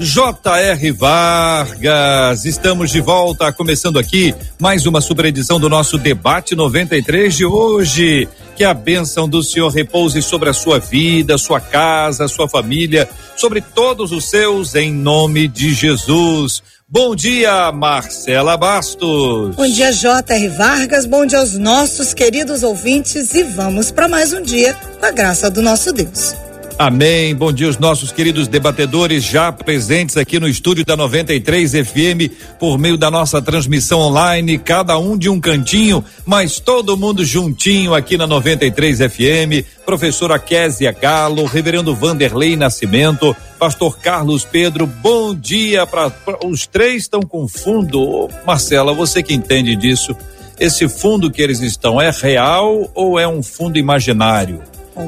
J.R. Vargas, estamos de volta, começando aqui mais uma superedição do nosso debate 93 de hoje. Que a bênção do Senhor repouse sobre a sua vida, sua casa, sua família, sobre todos os seus, em nome de Jesus. Bom dia, Marcela Bastos. Bom dia, J.R. Vargas. Bom dia aos nossos queridos ouvintes e vamos para mais um dia com a graça do nosso Deus. Amém. Bom dia, os nossos queridos debatedores já presentes aqui no estúdio da 93 FM por meio da nossa transmissão online, cada um de um cantinho, mas todo mundo juntinho aqui na 93 FM. Professora Késia Galo, Reverendo Vanderlei Nascimento, Pastor Carlos Pedro. Bom dia para os três estão com fundo. Marcela, você que entende disso, esse fundo que eles estão é real ou é um fundo imaginário?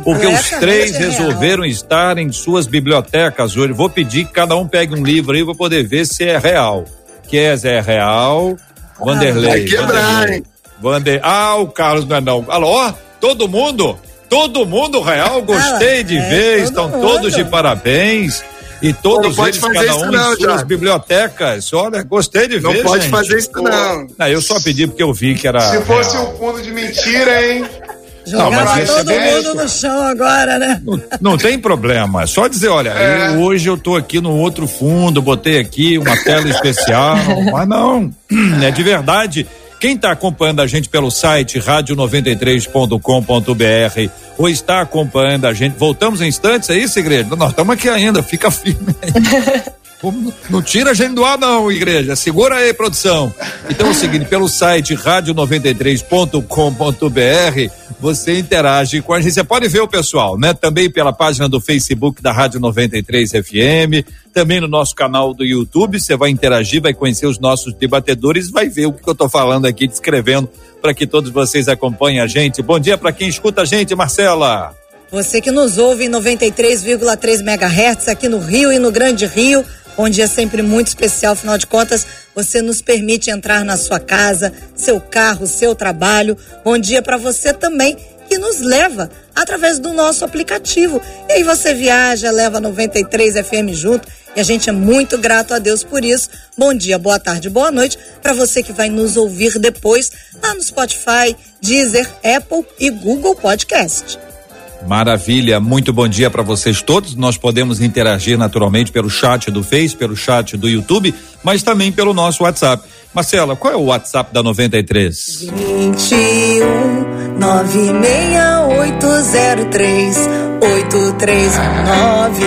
Porque os três resolveram real. estar em suas bibliotecas hoje. Vou pedir que cada um pegue um livro aí para poder ver se é real. Kézia é real. Vanderlei. Vai quebrar, hein? Vander... Ah, o Carlos não é não. Alô, todo mundo? Todo mundo real, gostei de é, ver, estão mundo. todos de parabéns. E todos eles, cada um não, em suas já. bibliotecas. Olha, gostei de não ver. Não pode gente. fazer isso, não. não. Eu só pedi porque eu vi que era. Se fosse real. um fundo de mentira, hein? Jogar não, todo é mundo no chão agora, né? Não, não tem problema. É só dizer, olha, é. eu, hoje eu tô aqui no outro fundo, botei aqui uma tela especial. mas não, é de verdade. Quem está acompanhando a gente pelo site rádio93.com.br ou está acompanhando a gente, voltamos em instantes, é isso, igreja? Nós estamos aqui ainda, fica firme. Não tira a gente do ar, não, igreja. Segura aí, produção. Então é o seguinte: pelo site rádio93.com.br, você interage com a gente. Você pode ver o pessoal, né? Também pela página do Facebook da Rádio 93 FM, também no nosso canal do YouTube. Você vai interagir, vai conhecer os nossos debatedores, vai ver o que eu estou falando aqui, descrevendo, para que todos vocês acompanhem a gente. Bom dia para quem escuta a gente, Marcela. Você que nos ouve em 93,3 MHz aqui no Rio e no Grande Rio Bom dia sempre muito especial, afinal de contas, você nos permite entrar na sua casa, seu carro, seu trabalho. Bom dia para você também que nos leva através do nosso aplicativo. E aí você viaja, leva 93 FM junto e a gente é muito grato a Deus por isso. Bom dia, boa tarde, boa noite para você que vai nos ouvir depois lá no Spotify, Deezer, Apple e Google Podcast. Maravilha, muito bom dia para vocês todos. Nós podemos interagir naturalmente pelo chat do Face, pelo chat do YouTube, mas também pelo nosso WhatsApp. Marcela, qual é o WhatsApp da 93? 21 96803 8319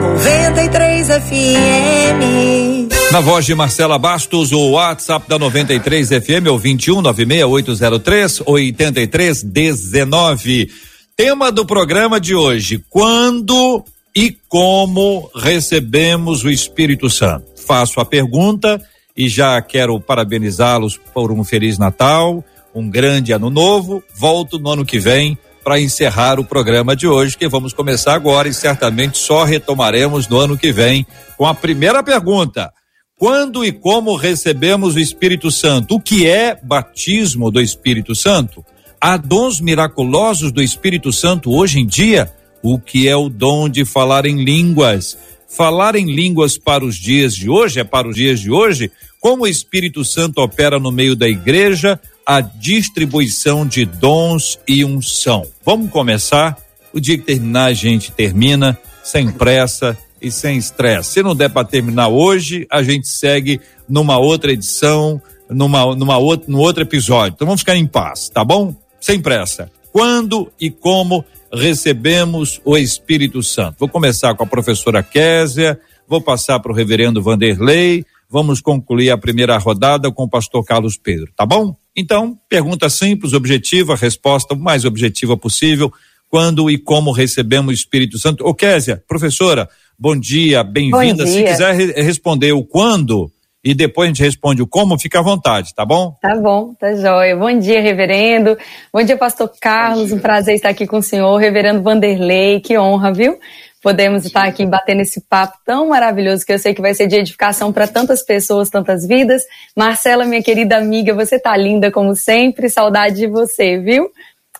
93 FM. Na voz de Marcela Bastos, o WhatsApp da 93 FM é o 21 96803 8319. Tema do programa de hoje: quando e como recebemos o Espírito Santo? Faço a pergunta e já quero parabenizá-los por um feliz Natal, um grande ano novo. Volto no ano que vem para encerrar o programa de hoje, que vamos começar agora e certamente só retomaremos no ano que vem com a primeira pergunta. Quando e como recebemos o Espírito Santo? O que é batismo do Espírito Santo? Há dons miraculosos do Espírito Santo hoje em dia? O que é o dom de falar em línguas? Falar em línguas para os dias de hoje, é para os dias de hoje? Como o Espírito Santo opera no meio da igreja? A distribuição de dons e unção. Vamos começar? O dia que terminar, a gente termina, sem pressa e sem estresse. Se não der para terminar hoje, a gente segue numa outra edição, numa, numa outra, no outro episódio. Então vamos ficar em paz, tá bom? Sem pressa. Quando e como recebemos o Espírito Santo? Vou começar com a professora Késia, vou passar para o reverendo Vanderlei, vamos concluir a primeira rodada com o pastor Carlos Pedro, tá bom? Então, pergunta simples, objetiva, resposta o mais objetiva possível. quando e como recebemos o Espírito Santo. Ô Késia, professora, bom dia, bem-vinda. Se quiser re responder o quando e depois a gente responde o como, fica à vontade, tá bom? Tá bom, tá jóia. Bom dia, reverendo. Bom dia, pastor Carlos. Um prazer estar aqui com o senhor, reverendo Vanderlei. Que honra, viu? Podemos estar aqui batendo esse papo tão maravilhoso que eu sei que vai ser de edificação para tantas pessoas, tantas vidas. Marcela, minha querida amiga, você tá linda como sempre. Saudade de você, viu?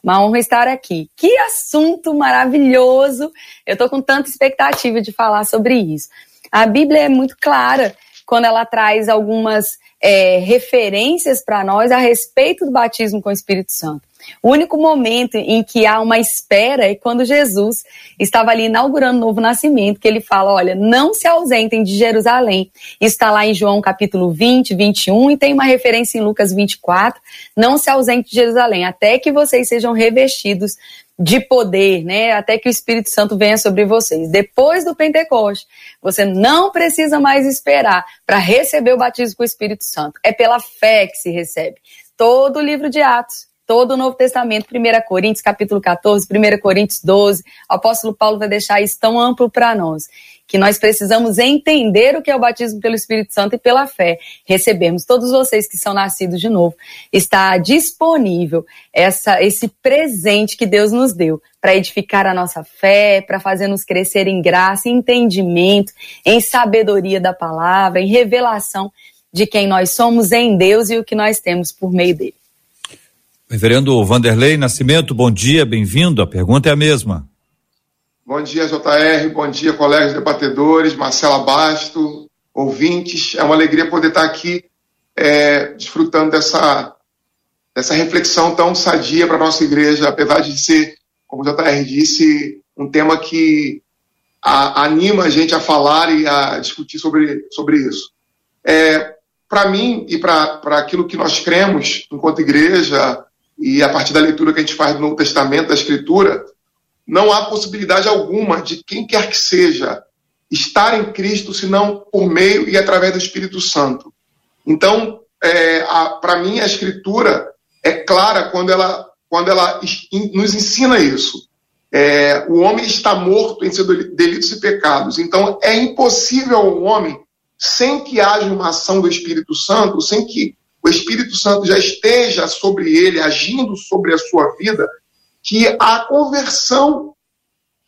Uma honra estar aqui. Que assunto maravilhoso! Eu tô com tanta expectativa de falar sobre isso. A Bíblia é muito clara quando ela traz algumas é, referências para nós a respeito do batismo com o Espírito Santo. O único momento em que há uma espera é quando Jesus estava ali inaugurando o novo nascimento, que ele fala: olha, não se ausentem de Jerusalém. Está lá em João capítulo 20, 21, e tem uma referência em Lucas 24. Não se ausentem de Jerusalém, até que vocês sejam revestidos de poder, né? Até que o Espírito Santo venha sobre vocês. Depois do Pentecoste, você não precisa mais esperar para receber o batismo com o Espírito Santo. É pela fé que se recebe. Todo o livro de Atos, todo o Novo Testamento, 1 Coríntios capítulo 14, 1 Coríntios 12, o apóstolo Paulo vai deixar isso tão amplo para nós que nós precisamos entender o que é o batismo pelo Espírito Santo e pela fé recebermos. Todos vocês que são nascidos de novo, está disponível essa, esse presente que Deus nos deu para edificar a nossa fé, para fazer nos crescer em graça, em entendimento, em sabedoria da palavra, em revelação de quem nós somos em Deus e o que nós temos por meio dele. Reverendo Vanderlei Nascimento, bom dia, bem-vindo. A pergunta é a mesma. Bom dia, JR. Bom dia, colegas debatedores, Marcela Basto, ouvintes. É uma alegria poder estar aqui é, desfrutando dessa, dessa reflexão tão sadia para a nossa igreja, apesar de ser, como o JR disse, um tema que a, anima a gente a falar e a discutir sobre, sobre isso. É, para mim e para aquilo que nós cremos enquanto igreja, e a partir da leitura que a gente faz do Novo Testamento, da Escritura, não há possibilidade alguma de quem quer que seja estar em Cristo senão por meio e através do Espírito Santo. Então, é, para mim, a Escritura é clara quando ela, quando ela nos ensina isso. É, o homem está morto em seus delitos e pecados. Então, é impossível ao homem, sem que haja uma ação do Espírito Santo, sem que o Espírito Santo já esteja sobre ele, agindo sobre a sua vida, que a conversão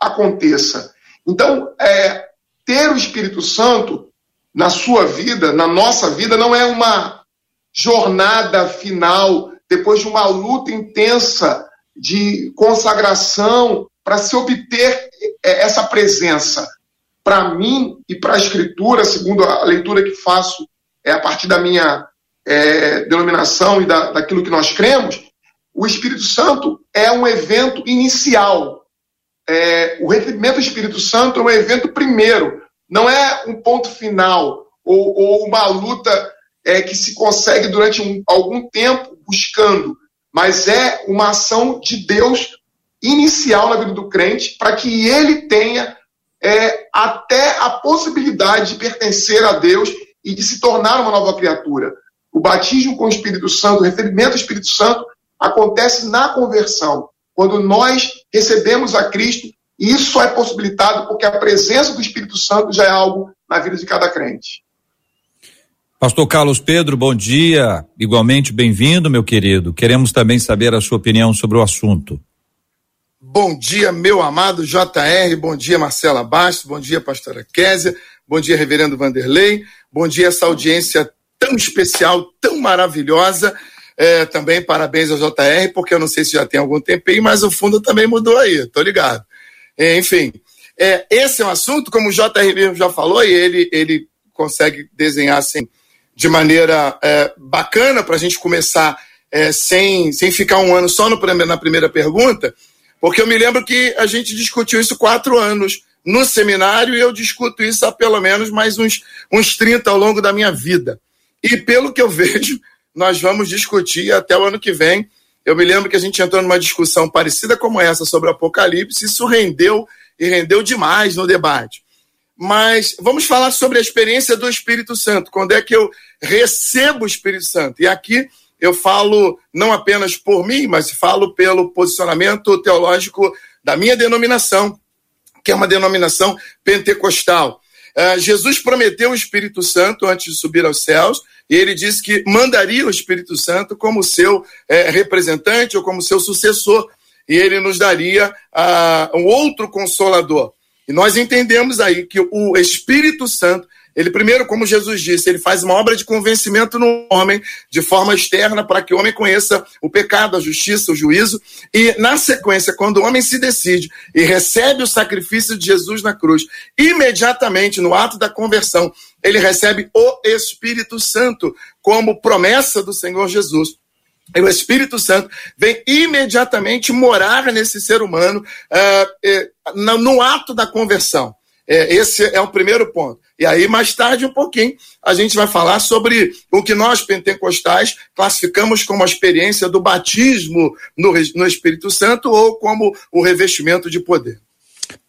aconteça. Então, é, ter o Espírito Santo na sua vida, na nossa vida, não é uma jornada final, depois de uma luta intensa de consagração para se obter é, essa presença. Para mim e para a Escritura, segundo a leitura que faço é, a partir da minha é, denominação e da, daquilo que nós cremos, o Espírito Santo é um evento inicial. É, o recebimento do Espírito Santo é um evento primeiro, não é um ponto final ou, ou uma luta é, que se consegue durante um, algum tempo buscando, mas é uma ação de Deus inicial na vida do crente para que ele tenha é, até a possibilidade de pertencer a Deus e de se tornar uma nova criatura. O batismo com o Espírito Santo, o recebimento do Espírito Santo, acontece na conversão, quando nós recebemos a Cristo, e isso só é possibilitado porque a presença do Espírito Santo já é algo na vida de cada crente. Pastor Carlos Pedro, bom dia. Igualmente bem-vindo, meu querido. Queremos também saber a sua opinião sobre o assunto. Bom dia, meu amado JR. Bom dia, Marcela Bastos. Bom dia, pastora Késia. Bom dia, reverendo Vanderlei. Bom dia, essa audiência tão especial, tão maravilhosa. É, também parabéns ao JR, porque eu não sei se já tem algum tempinho, mas o fundo também mudou aí, tô ligado. É, enfim, é, esse é um assunto, como o JR mesmo já falou, e ele, ele consegue desenhar assim, de maneira é, bacana para a gente começar é, sem, sem ficar um ano só no, na primeira pergunta, porque eu me lembro que a gente discutiu isso quatro anos no seminário e eu discuto isso há pelo menos mais uns, uns 30 ao longo da minha vida. E pelo que eu vejo, nós vamos discutir até o ano que vem. Eu me lembro que a gente entrou numa discussão parecida como essa sobre o Apocalipse, isso rendeu e rendeu demais no debate. Mas vamos falar sobre a experiência do Espírito Santo, quando é que eu recebo o Espírito Santo. E aqui eu falo não apenas por mim, mas falo pelo posicionamento teológico da minha denominação, que é uma denominação pentecostal. Uh, Jesus prometeu o Espírito Santo antes de subir aos céus, e ele disse que mandaria o Espírito Santo como seu eh, representante ou como seu sucessor, e ele nos daria uh, um outro consolador. E nós entendemos aí que o Espírito Santo ele primeiro, como Jesus disse, ele faz uma obra de convencimento no homem de forma externa para que o homem conheça o pecado, a justiça, o juízo. E na sequência, quando o homem se decide e recebe o sacrifício de Jesus na cruz, imediatamente no ato da conversão, ele recebe o Espírito Santo como promessa do Senhor Jesus. E o Espírito Santo vem imediatamente morar nesse ser humano uh, uh, no ato da conversão. É, esse é o primeiro ponto. E aí, mais tarde, um pouquinho, a gente vai falar sobre o que nós, pentecostais, classificamos como a experiência do batismo no, no Espírito Santo ou como o revestimento de poder.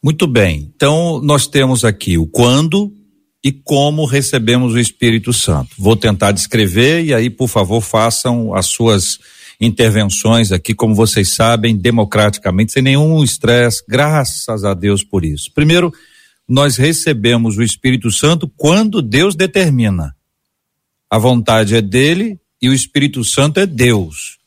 Muito bem. Então, nós temos aqui o quando e como recebemos o Espírito Santo. Vou tentar descrever e aí, por favor, façam as suas intervenções aqui, como vocês sabem, democraticamente, sem nenhum estresse. Graças a Deus por isso. Primeiro, nós recebemos o Espírito Santo quando Deus determina. A vontade é dele e o Espírito Santo é Deus.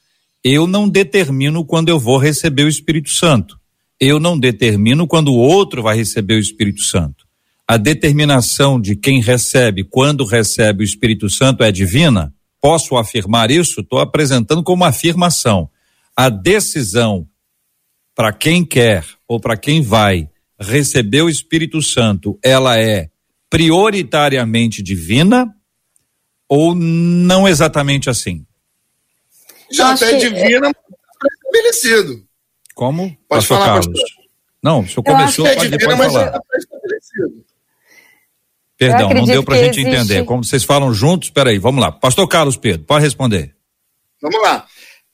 Eu não determino quando eu vou receber o Espírito Santo. Eu não determino quando o outro vai receber o Espírito Santo. A determinação de quem recebe, quando recebe o Espírito Santo é divina? Posso afirmar isso? Estou apresentando como afirmação. A decisão para quem quer ou para quem vai receber o Espírito Santo, ela é prioritariamente divina ou não exatamente assim? Já até que... divina, mas estabelecido. Como? Pode Pastor falar, Carlos. Pastor. Não, o senhor começou, é pode divina, depois falar. Perdão, não deu para a gente existe... entender. Como vocês falam juntos, peraí, vamos lá. Pastor Carlos Pedro, pode responder. Vamos lá.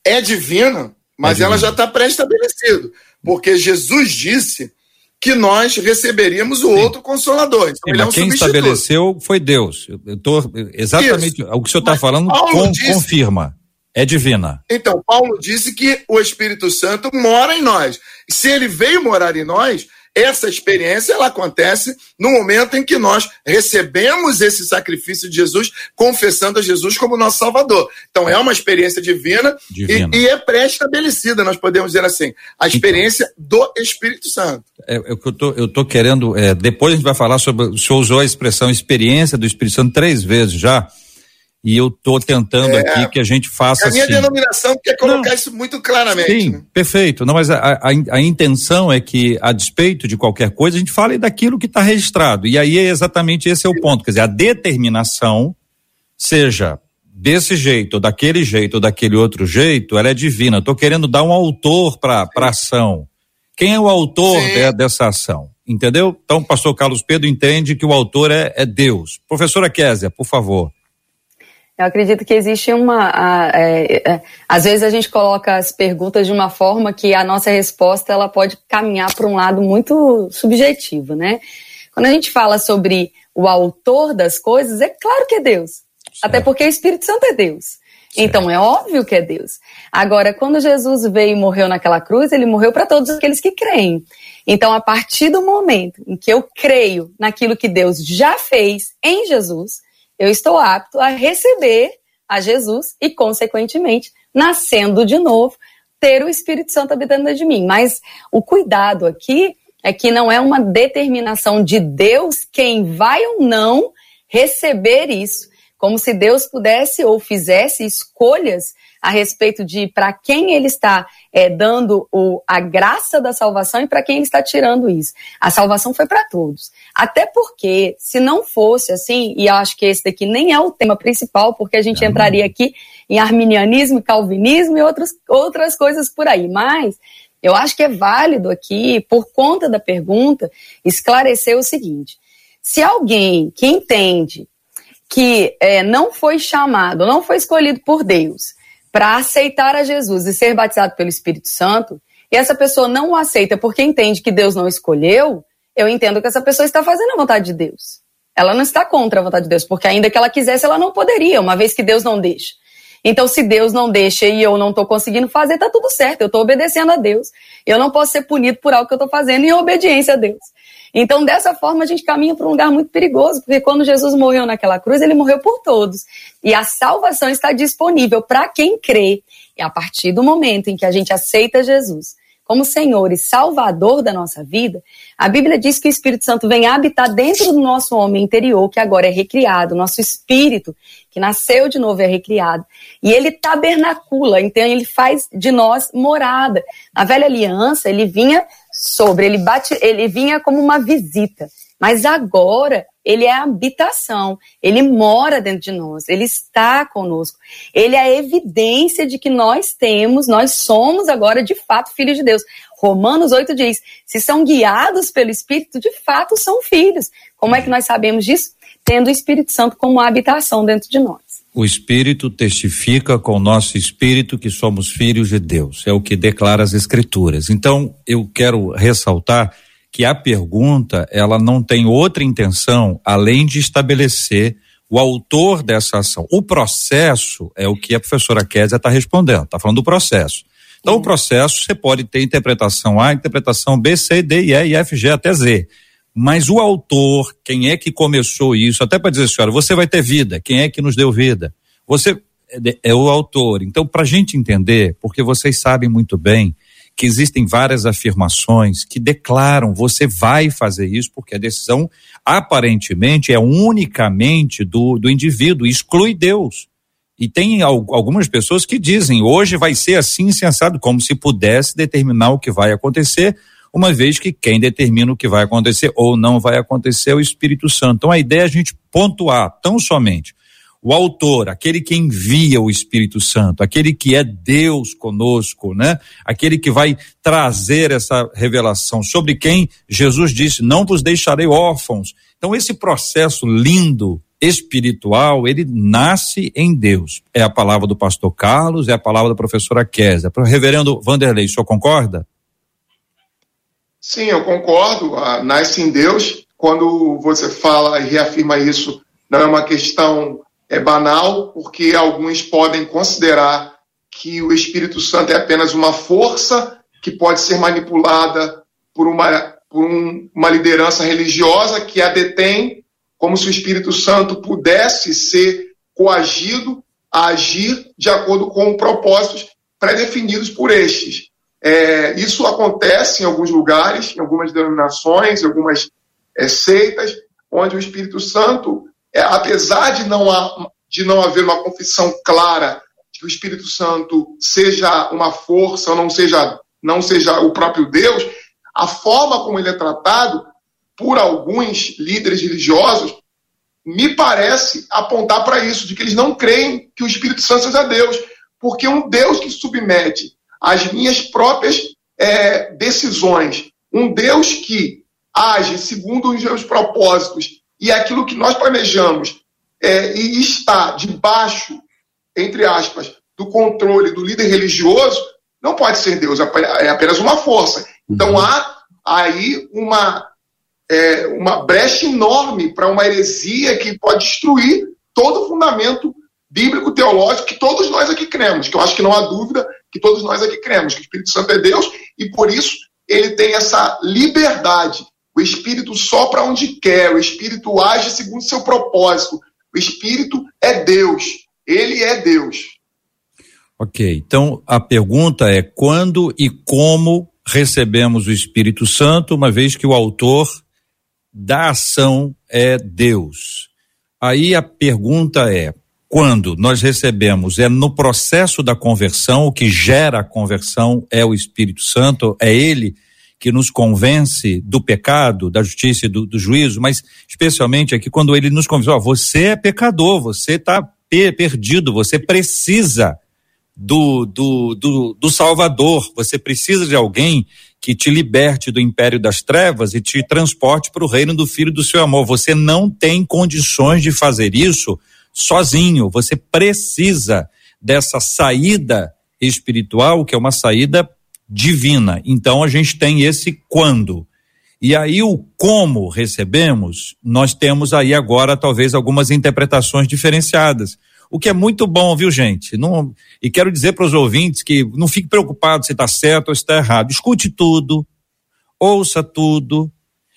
É divina, mas é ela já está pré-estabelecido. Porque Jesus disse que nós receberíamos o Sim. outro consolador. Então, Sim, é um quem substituto. estabeleceu foi Deus. Eu tô, exatamente Isso. o que o senhor está falando com, disse, confirma. É divina. Então, Paulo disse que o Espírito Santo mora em nós. Se ele veio morar em nós, essa experiência ela acontece no momento em que nós recebemos esse sacrifício de Jesus, confessando a Jesus como nosso Salvador. Então é uma experiência divina, divina. E, e, é pré-estabelecida, nós podemos dizer assim, a então. experiência do Espírito Santo. É, é, eu, tô, eu tô querendo, é, depois a gente vai falar sobre, o senhor usou a expressão experiência do Espírito Santo três vezes já, e eu estou tentando é, aqui que a gente faça. É a minha assim. denominação quer colocar Não, isso muito claramente. Sim, né? perfeito. Não, mas a, a, a, intenção é que, a despeito de qualquer coisa, a gente fale daquilo que está registrado. E aí é exatamente esse é o ponto. Quer dizer, a determinação, seja desse jeito, ou daquele jeito, ou daquele outro jeito, ela é divina. Estou querendo dar um autor para a ação. Quem é o autor de, dessa ação? Entendeu? Então, o pastor Carlos Pedro entende que o autor é, é Deus. Professora Késia, por favor. Eu acredito que existe uma. A, é, é, às vezes a gente coloca as perguntas de uma forma que a nossa resposta ela pode caminhar para um lado muito subjetivo, né? Quando a gente fala sobre o autor das coisas, é claro que é Deus. Certo. Até porque o Espírito Santo é Deus. Certo. Então é óbvio que é Deus. Agora, quando Jesus veio e morreu naquela cruz, ele morreu para todos aqueles que creem. Então, a partir do momento em que eu creio naquilo que Deus já fez em Jesus, eu estou apto a receber a Jesus e, consequentemente, nascendo de novo, ter o Espírito Santo habitando de mim. Mas o cuidado aqui é que não é uma determinação de Deus quem vai ou não receber isso, como se Deus pudesse ou fizesse escolhas a respeito de para quem ele está é, dando o, a graça da salvação e para quem ele está tirando isso. A salvação foi para todos. Até porque, se não fosse assim, e acho que esse daqui nem é o tema principal, porque a gente entraria aqui em arminianismo, calvinismo e outras, outras coisas por aí. Mas eu acho que é válido aqui, por conta da pergunta, esclarecer o seguinte: se alguém que entende que é, não foi chamado, não foi escolhido por Deus, para aceitar a Jesus e ser batizado pelo Espírito Santo, e essa pessoa não o aceita porque entende que Deus não escolheu, eu entendo que essa pessoa está fazendo a vontade de Deus. Ela não está contra a vontade de Deus, porque ainda que ela quisesse, ela não poderia, uma vez que Deus não deixa. Então, se Deus não deixa e eu não estou conseguindo fazer, tá tudo certo. Eu estou obedecendo a Deus. Eu não posso ser punido por algo que eu estou fazendo em obediência a Deus. Então, dessa forma, a gente caminha para um lugar muito perigoso, porque quando Jesus morreu naquela cruz, ele morreu por todos. E a salvação está disponível para quem crê. E a partir do momento em que a gente aceita Jesus como Senhor e Salvador da nossa vida, a Bíblia diz que o Espírito Santo vem habitar dentro do nosso homem interior, que agora é recriado, nosso espírito, que nasceu de novo, é recriado. E ele tabernacula, então ele faz de nós morada. Na velha aliança, ele vinha sobre, ele bate, ele vinha como uma visita. Mas agora ele é habitação, ele mora dentro de nós, ele está conosco. Ele é a evidência de que nós temos, nós somos agora de fato filhos de Deus. Romanos 8 diz: se são guiados pelo Espírito, de fato são filhos. Como é que nós sabemos disso? Tendo o Espírito Santo como habitação dentro de nós. O Espírito testifica com o nosso espírito que somos filhos de Deus. É o que declara as Escrituras. Então, eu quero ressaltar que a pergunta ela não tem outra intenção além de estabelecer o autor dessa ação. O processo é o que a professora Kézia está respondendo, está falando do processo. Então, o processo você pode ter interpretação A, interpretação B, C, D, E, I, F, G até Z. Mas o autor, quem é que começou isso, até para dizer, senhora, você vai ter vida, quem é que nos deu vida? Você é, é o autor. Então, para a gente entender, porque vocês sabem muito bem que existem várias afirmações que declaram você vai fazer isso, porque a decisão aparentemente é unicamente do, do indivíduo, exclui Deus. E tem algumas pessoas que dizem hoje vai ser assim sensado, como se pudesse determinar o que vai acontecer, uma vez que quem determina o que vai acontecer ou não vai acontecer é o Espírito Santo. Então a ideia é a gente pontuar tão somente o autor, aquele que envia o Espírito Santo, aquele que é Deus conosco, né? Aquele que vai trazer essa revelação sobre quem Jesus disse: "Não vos deixarei órfãos". Então esse processo lindo espiritual, ele nasce em Deus. É a palavra do pastor Carlos, é a palavra da professora Kézia. Reverendo Vanderlei, o senhor concorda? Sim, eu concordo. Ah, nasce em Deus. Quando você fala e reafirma isso, não é uma questão é banal, porque alguns podem considerar que o Espírito Santo é apenas uma força que pode ser manipulada por uma, por um, uma liderança religiosa que a detém, como se o Espírito Santo pudesse ser coagido a agir de acordo com propósitos pré-definidos por estes. É, isso acontece em alguns lugares, em algumas denominações, em algumas é, seitas, onde o Espírito Santo é, apesar de não, há, de não haver uma confissão clara de que o Espírito Santo seja uma força ou não seja, não seja o próprio Deus, a forma como ele é tratado por alguns líderes religiosos me parece apontar para isso, de que eles não creem que o Espírito Santo seja Deus, porque um Deus que submete às minhas próprias é, decisões, um Deus que age segundo os meus propósitos e aquilo que nós planejamos é, e está debaixo, entre aspas, do controle do líder religioso, não pode ser Deus, é apenas uma força. Então uhum. há aí uma, é, uma brecha enorme para uma heresia que pode destruir todo o fundamento bíblico, teológico, que todos nós aqui cremos, que eu acho que não há dúvida que todos nós aqui cremos, que o Espírito Santo é Deus e por isso ele tem essa liberdade o Espírito sopra onde quer, o Espírito age segundo seu propósito. O Espírito é Deus, ele é Deus. Ok, então a pergunta é quando e como recebemos o Espírito Santo, uma vez que o autor da ação é Deus. Aí a pergunta é: quando nós recebemos, é no processo da conversão, o que gera a conversão é o Espírito Santo, é ele que nos convence do pecado, da justiça e do, do juízo, mas especialmente aqui quando ele nos convence, ó, você é pecador, você está perdido, você precisa do, do, do, do Salvador, você precisa de alguém que te liberte do império das trevas e te transporte para o reino do Filho do seu amor. Você não tem condições de fazer isso sozinho, você precisa dessa saída espiritual, que é uma saída divina. Então a gente tem esse quando. E aí o como recebemos, nós temos aí agora talvez algumas interpretações diferenciadas. o que é muito bom, viu, gente? Não, e quero dizer para os ouvintes que não fique preocupado se está certo ou se está errado. Escute tudo, ouça tudo,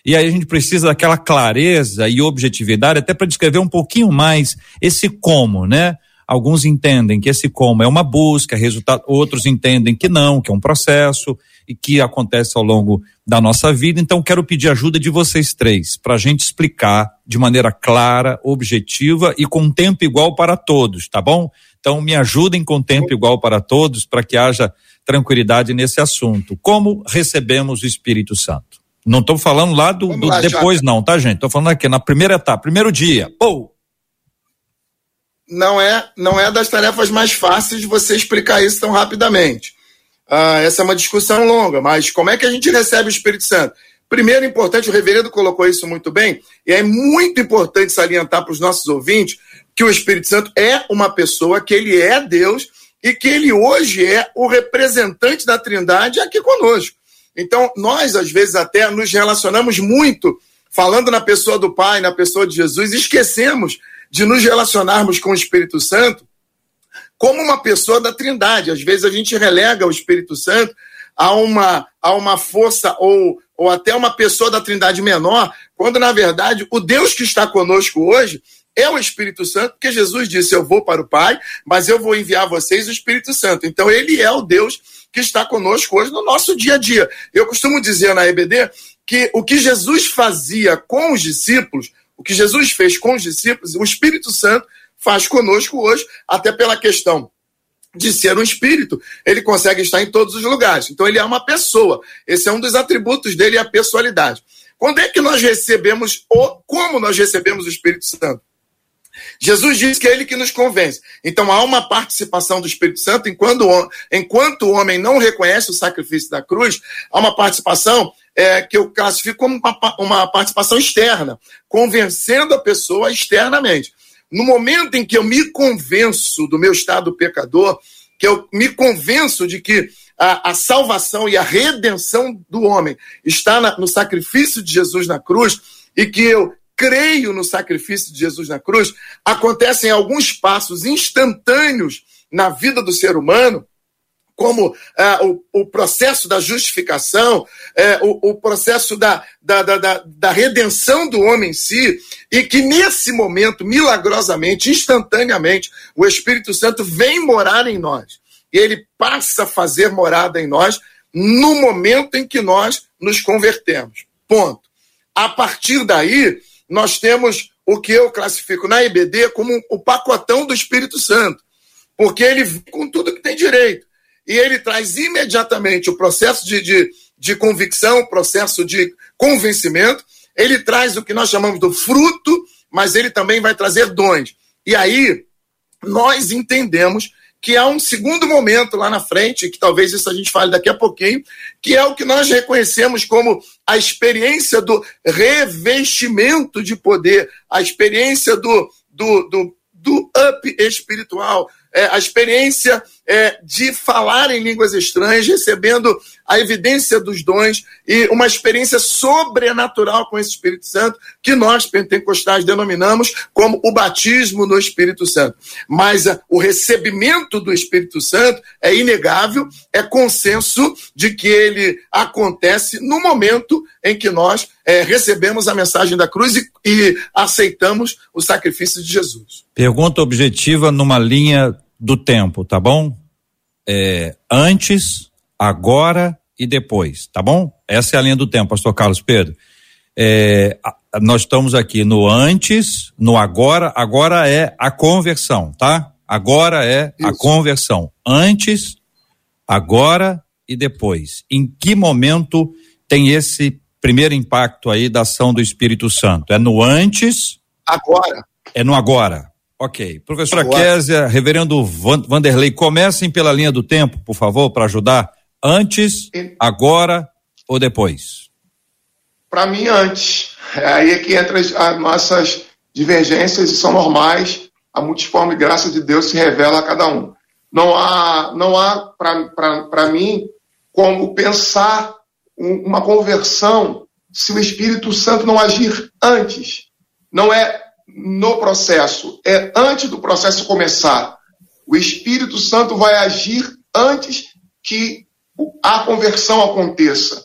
e aí a gente precisa daquela clareza e objetividade até para descrever um pouquinho mais esse como, né? Alguns entendem que esse como é uma busca, resultado, outros entendem que não, que é um processo e que acontece ao longo da nossa vida. Então, quero pedir ajuda de vocês três para a gente explicar de maneira clara, objetiva e com tempo igual para todos, tá bom? Então, me ajudem com tempo igual para todos para que haja tranquilidade nesse assunto. Como recebemos o Espírito Santo? Não estou falando lá do, do lá, depois, já. não, tá, gente? Estou falando aqui na primeira etapa, primeiro dia. Pô! Não é, não é das tarefas mais fáceis de você explicar isso tão rapidamente. Ah, essa é uma discussão longa, mas como é que a gente recebe o Espírito Santo? Primeiro, importante, o reverendo colocou isso muito bem, e é muito importante salientar para os nossos ouvintes que o Espírito Santo é uma pessoa, que ele é Deus e que ele hoje é o representante da Trindade aqui conosco. Então, nós, às vezes, até nos relacionamos muito, falando na pessoa do Pai, na pessoa de Jesus, esquecemos de nos relacionarmos com o Espírito Santo como uma pessoa da Trindade. Às vezes a gente relega o Espírito Santo a uma, a uma força ou, ou até uma pessoa da Trindade menor, quando na verdade o Deus que está conosco hoje é o Espírito Santo, porque Jesus disse: Eu vou para o Pai, mas eu vou enviar a vocês o Espírito Santo. Então, ele é o Deus que está conosco hoje no nosso dia a dia. Eu costumo dizer na EBD que o que Jesus fazia com os discípulos, o que Jesus fez com os discípulos, o Espírito Santo faz conosco hoje, até pela questão de ser um espírito, ele consegue estar em todos os lugares. Então, ele é uma pessoa. Esse é um dos atributos dele, a pessoalidade. Quando é que nós recebemos, ou como nós recebemos o Espírito Santo? Jesus diz que é ele que nos convence. Então há uma participação do Espírito Santo, enquanto, enquanto o homem não reconhece o sacrifício da cruz, há uma participação é, que eu classifico como uma, uma participação externa, convencendo a pessoa externamente. No momento em que eu me convenço do meu estado pecador, que eu me convenço de que a, a salvação e a redenção do homem está na, no sacrifício de Jesus na cruz, e que eu creio no sacrifício de Jesus na cruz, acontecem alguns passos instantâneos na vida do ser humano, como é, o, o, processo da justificação, é, o, o, processo da, da, da, da, redenção do homem em si, e que nesse momento, milagrosamente, instantaneamente, o Espírito Santo vem morar em nós. E ele passa a fazer morada em nós no momento em que nós nos convertemos. Ponto. A partir daí, nós temos o que eu classifico na IBD como o pacotão do Espírito Santo, porque ele vem com tudo que tem direito. E ele traz imediatamente o processo de, de, de convicção, o processo de convencimento, ele traz o que nós chamamos do fruto, mas ele também vai trazer dons. E aí nós entendemos que há um segundo momento lá na frente, que talvez isso a gente fale daqui a pouquinho, que é o que nós reconhecemos como a experiência do revestimento de poder, a experiência do, do, do, do up espiritual, é, a experiência é, de falar em línguas estranhas, recebendo a evidência dos dons e uma experiência sobrenatural com esse Espírito Santo, que nós pentecostais denominamos como o batismo no Espírito Santo. Mas a, o recebimento do Espírito Santo é inegável, é consenso de que ele acontece no momento em que nós é, recebemos a mensagem da cruz e, e aceitamos o sacrifício de Jesus. Pergunta objetiva numa linha do tempo, tá bom? É, antes, agora e depois, tá bom? Essa é a linha do tempo, pastor Carlos Pedro. É, nós estamos aqui no antes, no agora, agora é a conversão, tá? Agora é Isso. a conversão. Antes, agora e depois. Em que momento tem esse primeiro impacto aí da ação do Espírito Santo? É no antes? Agora. É no agora. Ok. Professora. Késia, reverendo Vanderlei, comecem pela linha do tempo, por favor, para ajudar. Antes, agora ou depois? Para mim, antes. É aí é que entra as, as nossas divergências e são normais. A multiforme graça de Deus se revela a cada um. Não há, não há para mim, como pensar uma conversão se o Espírito Santo não agir antes. Não é no processo, é antes do processo começar. O Espírito Santo vai agir antes que a conversão aconteça.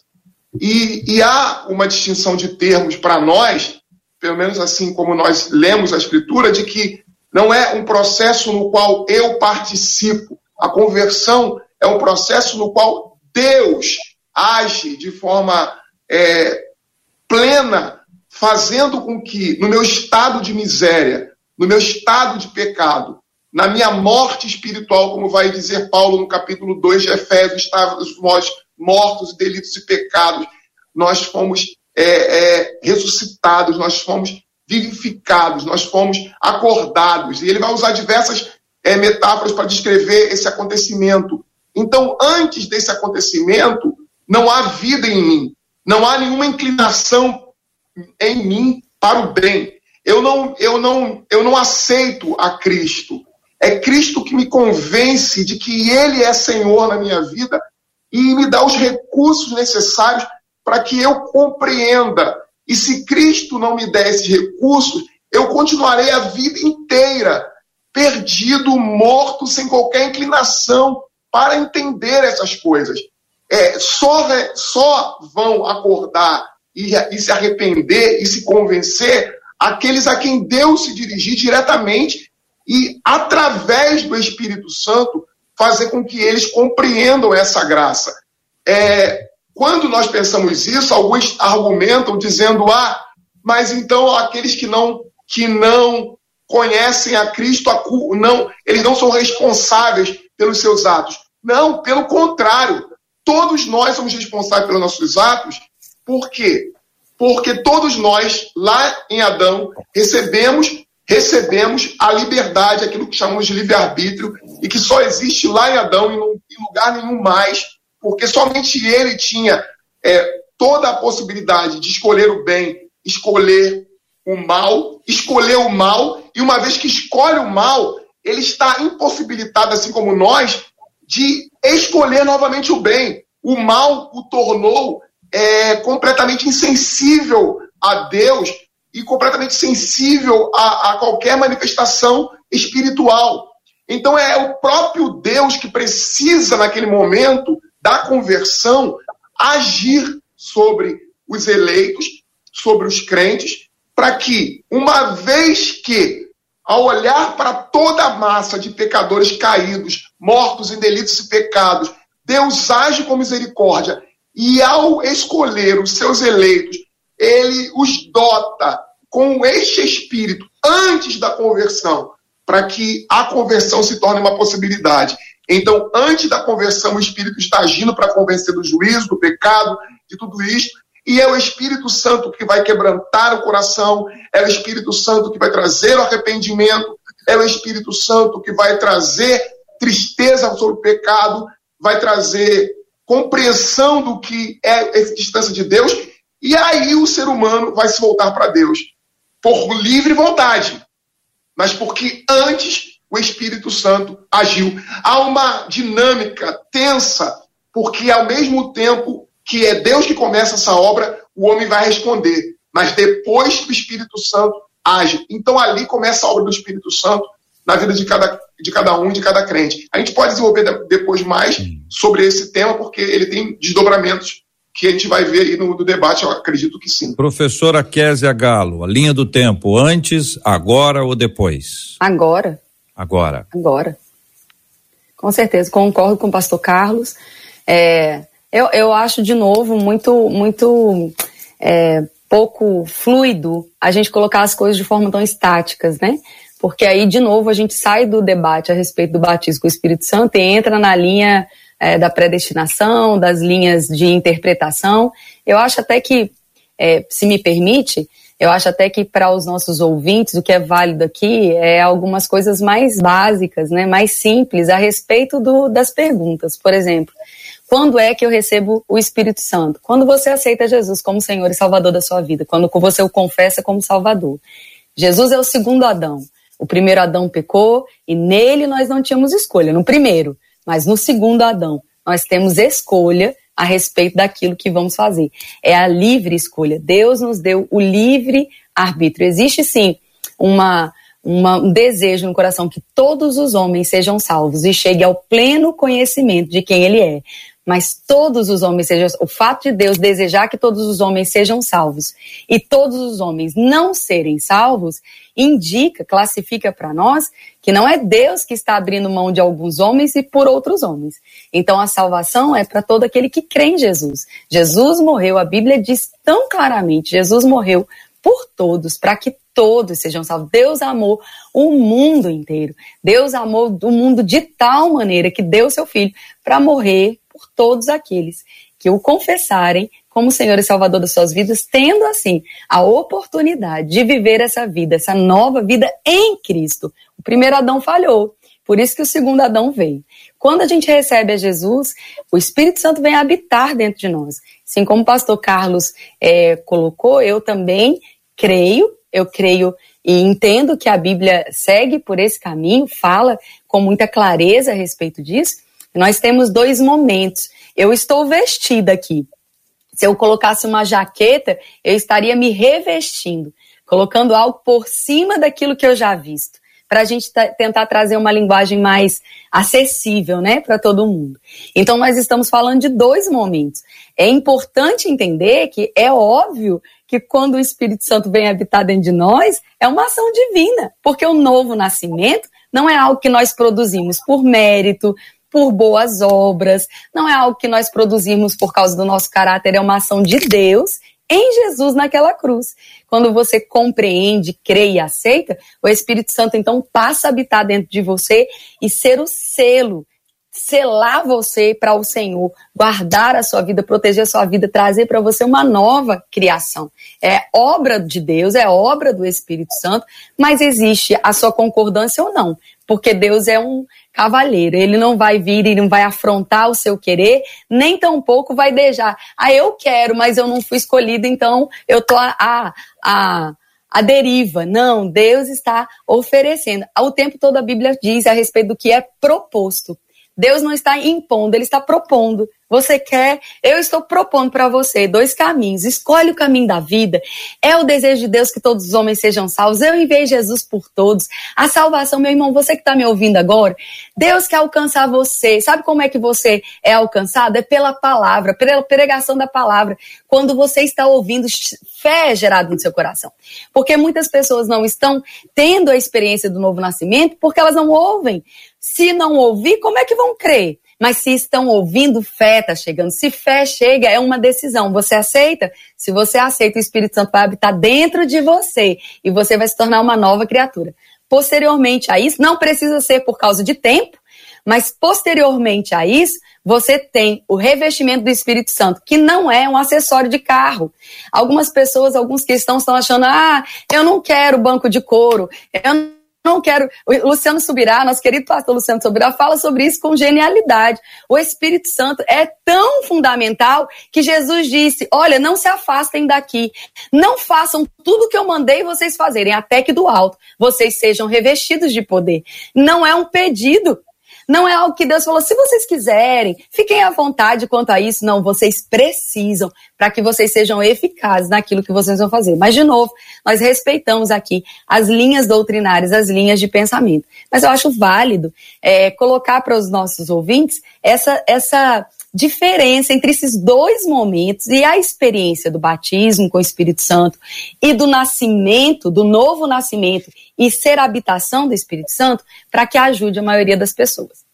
E, e há uma distinção de termos para nós, pelo menos assim como nós lemos a Escritura, de que não é um processo no qual eu participo. A conversão é um processo no qual Deus age de forma é, plena, fazendo com que, no meu estado de miséria, no meu estado de pecado, na minha morte espiritual, como vai dizer Paulo no capítulo 2 de Efésios, estávamos nós mortos, delitos e pecados, nós fomos é, é, ressuscitados, nós fomos vivificados, nós fomos acordados. E ele vai usar diversas é, metáforas para descrever esse acontecimento. Então, antes desse acontecimento, não há vida em mim, não há nenhuma inclinação em mim para o bem. Eu não, eu não, eu não aceito a Cristo. É Cristo que me convence de que Ele é Senhor na minha vida e me dá os recursos necessários para que eu compreenda. E se Cristo não me der esses recursos, eu continuarei a vida inteira perdido, morto, sem qualquer inclinação para entender essas coisas. É, só, só vão acordar e, e se arrepender e se convencer aqueles a quem Deus se dirigir diretamente e, através do Espírito Santo, fazer com que eles compreendam essa graça. É, quando nós pensamos isso, alguns argumentam dizendo: ah, mas então aqueles que não, que não conhecem a Cristo, não, eles não são responsáveis pelos seus atos. Não, pelo contrário, todos nós somos responsáveis pelos nossos atos. Por quê? Porque todos nós, lá em Adão, recebemos recebemos a liberdade, aquilo que chamamos de livre-arbítrio, e que só existe lá em Adão e em lugar nenhum mais, porque somente ele tinha é, toda a possibilidade de escolher o bem, escolher o mal, escolher o mal, e uma vez que escolhe o mal, ele está impossibilitado, assim como nós, de escolher novamente o bem. O mal o tornou é, completamente insensível a Deus e completamente sensível a, a qualquer manifestação espiritual. Então é o próprio Deus que precisa, naquele momento da conversão, agir sobre os eleitos, sobre os crentes, para que, uma vez que, ao olhar para toda a massa de pecadores caídos, mortos em delitos e pecados, Deus age com misericórdia e, ao escolher os seus eleitos, ele os dota com este espírito antes da conversão, para que a conversão se torne uma possibilidade. Então, antes da conversão, o Espírito está agindo para convencer do juízo, do pecado, de tudo isso. E é o Espírito Santo que vai quebrantar o coração, é o Espírito Santo que vai trazer o arrependimento, é o Espírito Santo que vai trazer tristeza sobre o pecado, vai trazer compreensão do que é essa distância de Deus, e aí o ser humano vai se voltar para Deus por livre vontade, mas porque antes o Espírito Santo agiu. Há uma dinâmica tensa, porque ao mesmo tempo que é Deus que começa essa obra, o homem vai responder, mas depois o Espírito Santo age. Então ali começa a obra do Espírito Santo na vida de cada, de cada um, de cada crente. A gente pode desenvolver depois mais sobre esse tema, porque ele tem desdobramentos que a gente vai ver aí no, no debate, eu acredito que sim. Professora Késia Galo, a linha do tempo, antes, agora ou depois? Agora. Agora. Agora. Com certeza, concordo com o pastor Carlos. É, eu, eu acho, de novo, muito, muito é, pouco fluido a gente colocar as coisas de forma tão estáticas, né? Porque aí, de novo, a gente sai do debate a respeito do batismo com o Espírito Santo e entra na linha é, da predestinação, das linhas de interpretação. Eu acho até que, é, se me permite, eu acho até que para os nossos ouvintes o que é válido aqui é algumas coisas mais básicas, né, mais simples a respeito do, das perguntas. Por exemplo, quando é que eu recebo o Espírito Santo? Quando você aceita Jesus como Senhor e Salvador da sua vida, quando você o confessa como Salvador. Jesus é o segundo Adão. O primeiro Adão pecou e nele nós não tínhamos escolha, no primeiro. Mas no segundo Adão, nós temos escolha a respeito daquilo que vamos fazer. É a livre escolha. Deus nos deu o livre arbítrio. Existe sim uma, uma, um desejo no coração que todos os homens sejam salvos e chegue ao pleno conhecimento de quem ele é mas todos os homens sejam. O fato de Deus desejar que todos os homens sejam salvos e todos os homens não serem salvos, indica, classifica para nós que não é Deus que está abrindo mão de alguns homens e por outros homens. Então a salvação é para todo aquele que crê em Jesus. Jesus morreu, a Bíblia diz tão claramente: Jesus morreu por todos, para que todos sejam salvos. Deus amou o mundo inteiro. Deus amou o mundo de tal maneira que deu seu filho para morrer por todos aqueles que o confessarem como Senhor e Salvador das suas vidas, tendo assim a oportunidade de viver essa vida, essa nova vida em Cristo. O primeiro Adão falhou, por isso que o segundo Adão veio. Quando a gente recebe a Jesus, o Espírito Santo vem habitar dentro de nós. Assim como o pastor Carlos é, colocou, eu também creio, eu creio e entendo que a Bíblia segue por esse caminho, fala com muita clareza a respeito disso. Nós temos dois momentos. Eu estou vestida aqui. Se eu colocasse uma jaqueta, eu estaria me revestindo, colocando algo por cima daquilo que eu já visto, para a gente tentar trazer uma linguagem mais acessível, né, para todo mundo. Então nós estamos falando de dois momentos. É importante entender que é óbvio que quando o Espírito Santo vem habitar dentro de nós, é uma ação divina, porque o novo nascimento não é algo que nós produzimos por mérito, por boas obras, não é algo que nós produzimos por causa do nosso caráter, é uma ação de Deus em Jesus naquela cruz. Quando você compreende, crê e aceita, o Espírito Santo então passa a habitar dentro de você e ser o selo selar você para o Senhor, guardar a sua vida, proteger a sua vida, trazer para você uma nova criação. É obra de Deus, é obra do Espírito Santo, mas existe a sua concordância ou não, porque Deus é um cavalheiro, ele não vai vir, ele não vai afrontar o seu querer, nem tampouco vai deixar. Ah, eu quero, mas eu não fui escolhido, então eu tô a, a, a a deriva. Não, Deus está oferecendo. O tempo todo a Bíblia diz a respeito do que é proposto. Deus não está impondo, ele está propondo. Você quer, eu estou propondo para você dois caminhos. Escolhe o caminho da vida. É o desejo de Deus que todos os homens sejam salvos. Eu enviei Jesus por todos. A salvação, meu irmão, você que está me ouvindo agora, Deus quer alcançar você. Sabe como é que você é alcançado? É pela palavra, pela pregação da palavra. Quando você está ouvindo, fé é gerada no seu coração. Porque muitas pessoas não estão tendo a experiência do novo nascimento porque elas não ouvem. Se não ouvir, como é que vão crer? Mas se estão ouvindo, fé está chegando. Se fé chega, é uma decisão. Você aceita? Se você aceita, o Espírito Santo vai habitar dentro de você e você vai se tornar uma nova criatura. Posteriormente a isso, não precisa ser por causa de tempo, mas posteriormente a isso, você tem o revestimento do Espírito Santo, que não é um acessório de carro. Algumas pessoas, alguns cristãos estão achando, ah, eu não quero banco de couro, eu não quero. O Luciano Subirá, nosso querido pastor Luciano Subirá, fala sobre isso com genialidade. O Espírito Santo é tão fundamental que Jesus disse: Olha, não se afastem daqui. Não façam tudo que eu mandei vocês fazerem, até que do alto vocês sejam revestidos de poder. Não é um pedido, não é algo que Deus falou, se vocês quiserem, fiquem à vontade quanto a isso. Não, vocês precisam para que vocês sejam eficazes naquilo que vocês vão fazer. Mas, de novo, nós respeitamos aqui as linhas doutrinárias, as linhas de pensamento. Mas eu acho válido é, colocar para os nossos ouvintes essa, essa diferença entre esses dois momentos e a experiência do batismo com o Espírito Santo e do nascimento, do novo nascimento e ser habitação do Espírito Santo para que ajude a maioria das pessoas.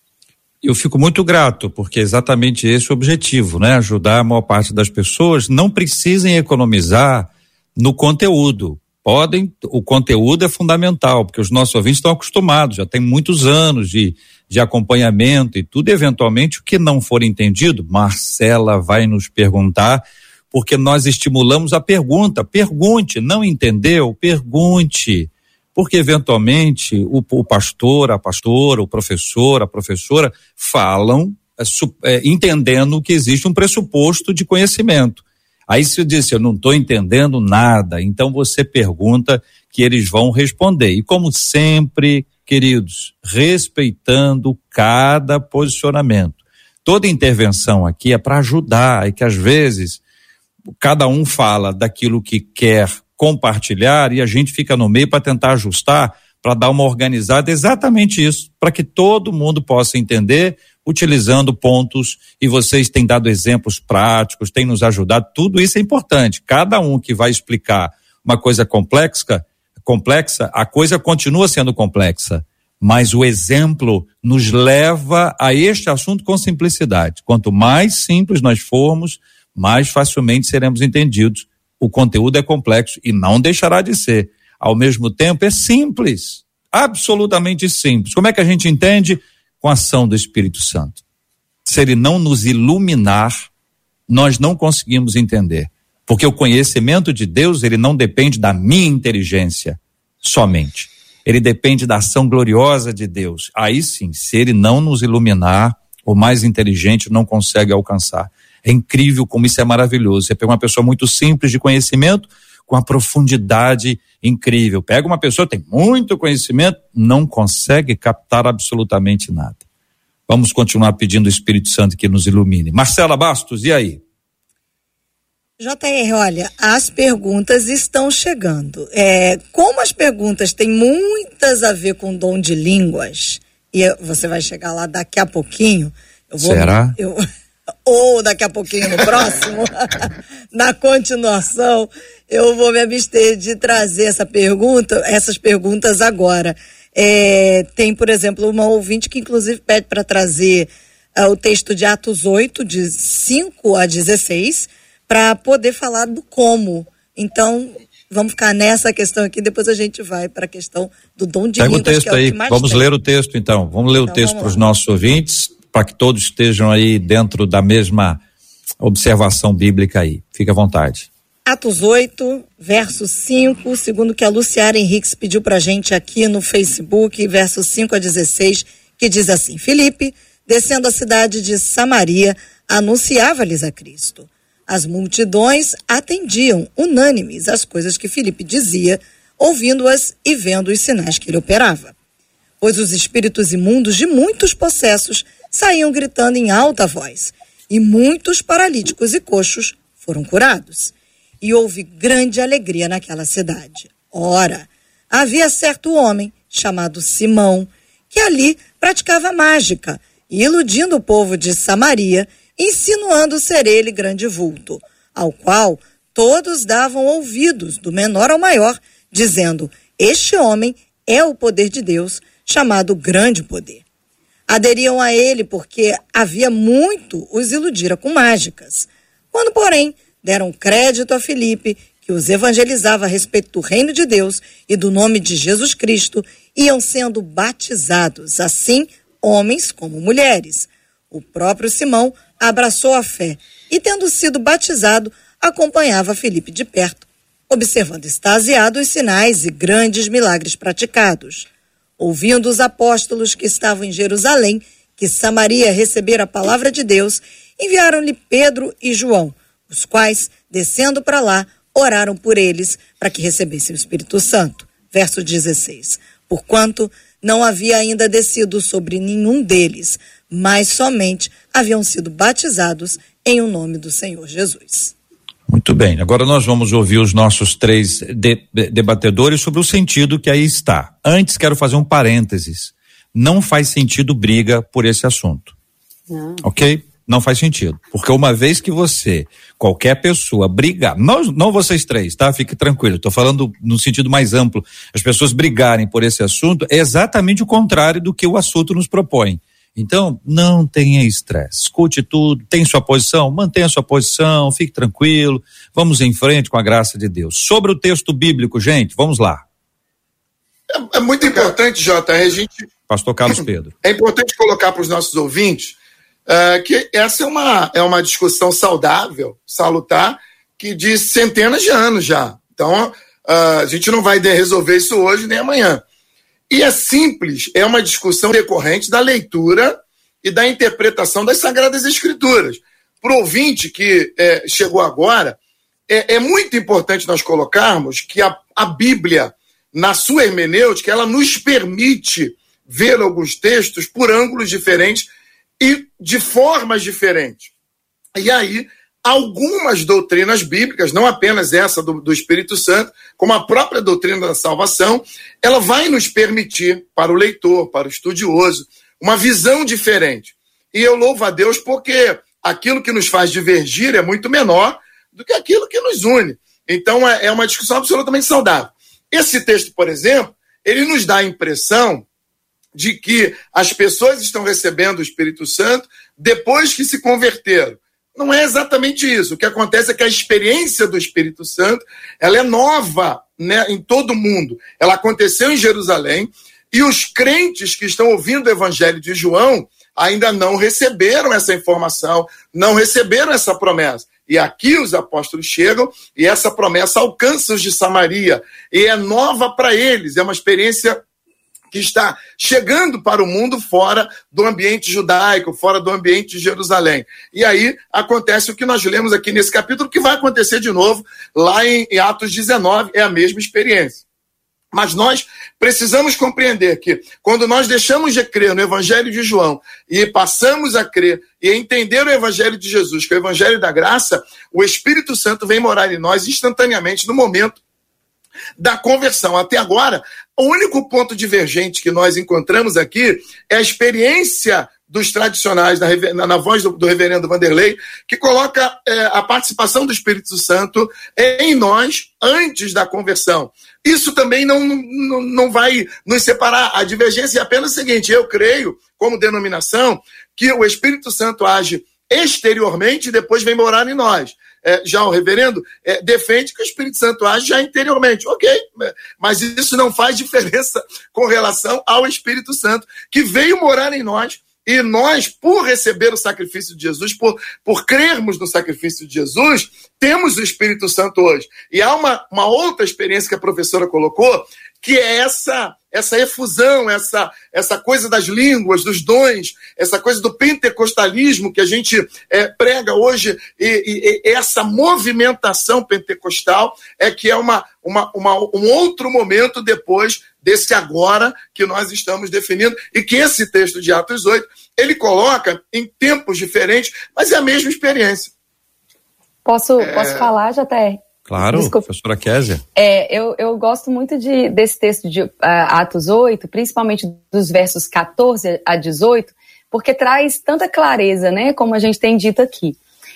Eu fico muito grato, porque é exatamente esse o objetivo, né? Ajudar a maior parte das pessoas. Não precisem economizar no conteúdo. Podem, o conteúdo é fundamental, porque os nossos ouvintes estão acostumados, já tem muitos anos de, de acompanhamento e tudo. Eventualmente, o que não for entendido, Marcela vai nos perguntar, porque nós estimulamos a pergunta. Pergunte, não entendeu? Pergunte porque eventualmente o, o pastor, a pastora, o professor, a professora falam é, é, entendendo que existe um pressuposto de conhecimento. Aí se disse, eu não estou entendendo nada, então você pergunta que eles vão responder. E como sempre, queridos, respeitando cada posicionamento. Toda intervenção aqui é para ajudar, e que às vezes cada um fala daquilo que quer compartilhar e a gente fica no meio para tentar ajustar, para dar uma organizada, exatamente isso, para que todo mundo possa entender, utilizando pontos, e vocês têm dado exemplos práticos, têm nos ajudado, tudo isso é importante. Cada um que vai explicar uma coisa complexa, complexa, a coisa continua sendo complexa mas o exemplo nos leva a este assunto com simplicidade. Quanto mais simples nós formos, mais facilmente seremos entendidos. O conteúdo é complexo e não deixará de ser. Ao mesmo tempo, é simples, absolutamente simples. Como é que a gente entende? Com a ação do Espírito Santo. Se ele não nos iluminar, nós não conseguimos entender. Porque o conhecimento de Deus, ele não depende da minha inteligência somente ele depende da ação gloriosa de Deus. Aí sim, se ele não nos iluminar, o mais inteligente não consegue alcançar. É incrível como isso é maravilhoso. Você pega uma pessoa muito simples de conhecimento com a profundidade incrível. Pega uma pessoa que tem muito conhecimento, não consegue captar absolutamente nada. Vamos continuar pedindo o Espírito Santo que nos ilumine. Marcela Bastos, e aí? JR, olha, as perguntas estão chegando. É, como as perguntas têm muitas a ver com dom de línguas, e você vai chegar lá daqui a pouquinho. Eu vou, Será? Eu, ou daqui a pouquinho no próximo, na continuação, eu vou me abster de trazer essa pergunta, essas perguntas agora. É, tem, por exemplo, uma ouvinte que inclusive pede para trazer uh, o texto de Atos 8, de 5 a 16 para poder falar do como. Então, vamos ficar nessa questão aqui, depois a gente vai para a questão do dom de Pega o texto é aí, o vamos tem. ler o texto então. Vamos ler então, o texto para os nossos ouvintes, para que todos estejam aí dentro da mesma observação bíblica aí. Fique à vontade. Atos 8, verso 5, segundo que a Luciara Henriques pediu para a gente aqui no Facebook, versos 5 a 16, que diz assim: Filipe, descendo a cidade de Samaria, anunciava-lhes a Cristo. As multidões atendiam unânimes às coisas que Filipe dizia, ouvindo-as e vendo os sinais que ele operava. Pois os espíritos imundos de muitos possessos saíam gritando em alta voz, e muitos paralíticos e coxos foram curados. E houve grande alegria naquela cidade. Ora, havia certo homem, chamado Simão, que ali praticava mágica, e iludindo o povo de Samaria, insinuando ser ele grande vulto, ao qual todos davam ouvidos, do menor ao maior, dizendo: Este homem é o poder de Deus, chamado grande poder. Aderiam a ele porque havia muito os iludira com mágicas. Quando, porém, deram crédito a Filipe, que os evangelizava a respeito do reino de Deus e do nome de Jesus Cristo, iam sendo batizados, assim homens como mulheres. O próprio Simão abraçou a fé e, tendo sido batizado, acompanhava Felipe de perto, observando extasiado os sinais e grandes milagres praticados. Ouvindo os apóstolos que estavam em Jerusalém, que Samaria recebera a palavra de Deus, enviaram-lhe Pedro e João, os quais, descendo para lá, oraram por eles para que recebessem o Espírito Santo. Verso 16. Porquanto não havia ainda descido sobre nenhum deles, mas somente haviam sido batizados em o um nome do Senhor Jesus. Muito bem, agora nós vamos ouvir os nossos três de, de, debatedores sobre o sentido que aí está. Antes, quero fazer um parênteses. Não faz sentido briga por esse assunto. Não. Ok? Não faz sentido. Porque uma vez que você, qualquer pessoa, brigar, não, não vocês três, tá? Fique tranquilo, estou falando no sentido mais amplo. As pessoas brigarem por esse assunto é exatamente o contrário do que o assunto nos propõe. Então, não tenha estresse. Escute tudo, tem sua posição, mantenha sua posição, fique tranquilo. Vamos em frente com a graça de Deus. Sobre o texto bíblico, gente, vamos lá. É, é muito importante, JR, a gente. Pastor Carlos Pedro. É importante colocar para os nossos ouvintes uh, que essa é uma, é uma discussão saudável, salutar, que de centenas de anos já. Então, uh, a gente não vai resolver isso hoje nem amanhã. E é simples, é uma discussão decorrente da leitura e da interpretação das Sagradas Escrituras. Para o ouvinte que é, chegou agora, é, é, muito importante nós colocarmos que a, a Bíblia, na sua hermenêutica, ela nos permite ver alguns textos por ângulos diferentes e de formas diferentes. E aí, algumas doutrinas bíblicas, não apenas essa do, do, Espírito Santo, como a própria doutrina da salvação, ela vai nos permitir, para o leitor, para o estudioso, uma visão diferente. E eu louvo a Deus porque aquilo que nos faz divergir é muito menor do que aquilo que nos une. Então é, é uma discussão absolutamente saudável. Esse texto, por exemplo, ele nos dá a impressão de que as pessoas estão recebendo o Espírito Santo depois que se converteram. Não é exatamente isso. O que acontece é que a experiência do Espírito Santo ela é nova né, em todo o mundo. Ela aconteceu em Jerusalém e os crentes que estão ouvindo o Evangelho de João ainda não receberam essa informação, não receberam essa promessa. E aqui os apóstolos chegam e essa promessa alcança os de Samaria. E é nova para eles, é uma experiência que está chegando para o mundo fora do ambiente judaico, fora do ambiente de Jerusalém. E aí acontece o que nós lemos aqui nesse capítulo, que vai acontecer de novo lá em, Atos 19, é a mesma experiência. Mas nós precisamos compreender que, quando nós deixamos de crer no Evangelho de João e passamos a crer e entender o Evangelho de Jesus, que é o Evangelho da graça, o Espírito Santo vem morar em nós instantaneamente no momento da conversão. Até agora, o único ponto divergente que nós encontramos aqui é a experiência dos tradicionais, na, na voz do, do, reverendo Vanderlei, que coloca é, a participação do Espírito Santo em nós antes da conversão. Isso também não, não, não vai nos separar. A divergência é apenas o seguinte: eu creio, como denominação, que o Espírito Santo age exteriormente e depois vem morar em nós é, já o reverendo é, defende que o Espírito Santo age já interiormente. Ok, mas isso não faz diferença com relação ao Espírito Santo, que veio morar em nós. E nós, por receber o sacrifício de Jesus, por, por crermos no sacrifício de Jesus, temos o Espírito Santo hoje. E há uma, uma outra experiência que a professora colocou, que é essa essa efusão, essa, essa coisa das línguas, dos dons, essa coisa do pentecostalismo que a gente é, prega hoje, e, e, e, essa movimentação pentecostal é que é uma, uma, uma, um outro momento depois desse agora que nós estamos definindo, e que esse texto de Atos 8, ele coloca em tempos diferentes, mas é a mesma experiência. Posso, é... posso falar, JR? Claro, Desculpa. professora Késia. É, eu, eu gosto muito de, desse texto de uh, Atos 8, principalmente dos versos 14 a 18, porque traz tanta clareza, né, como a gente tem dito aqui.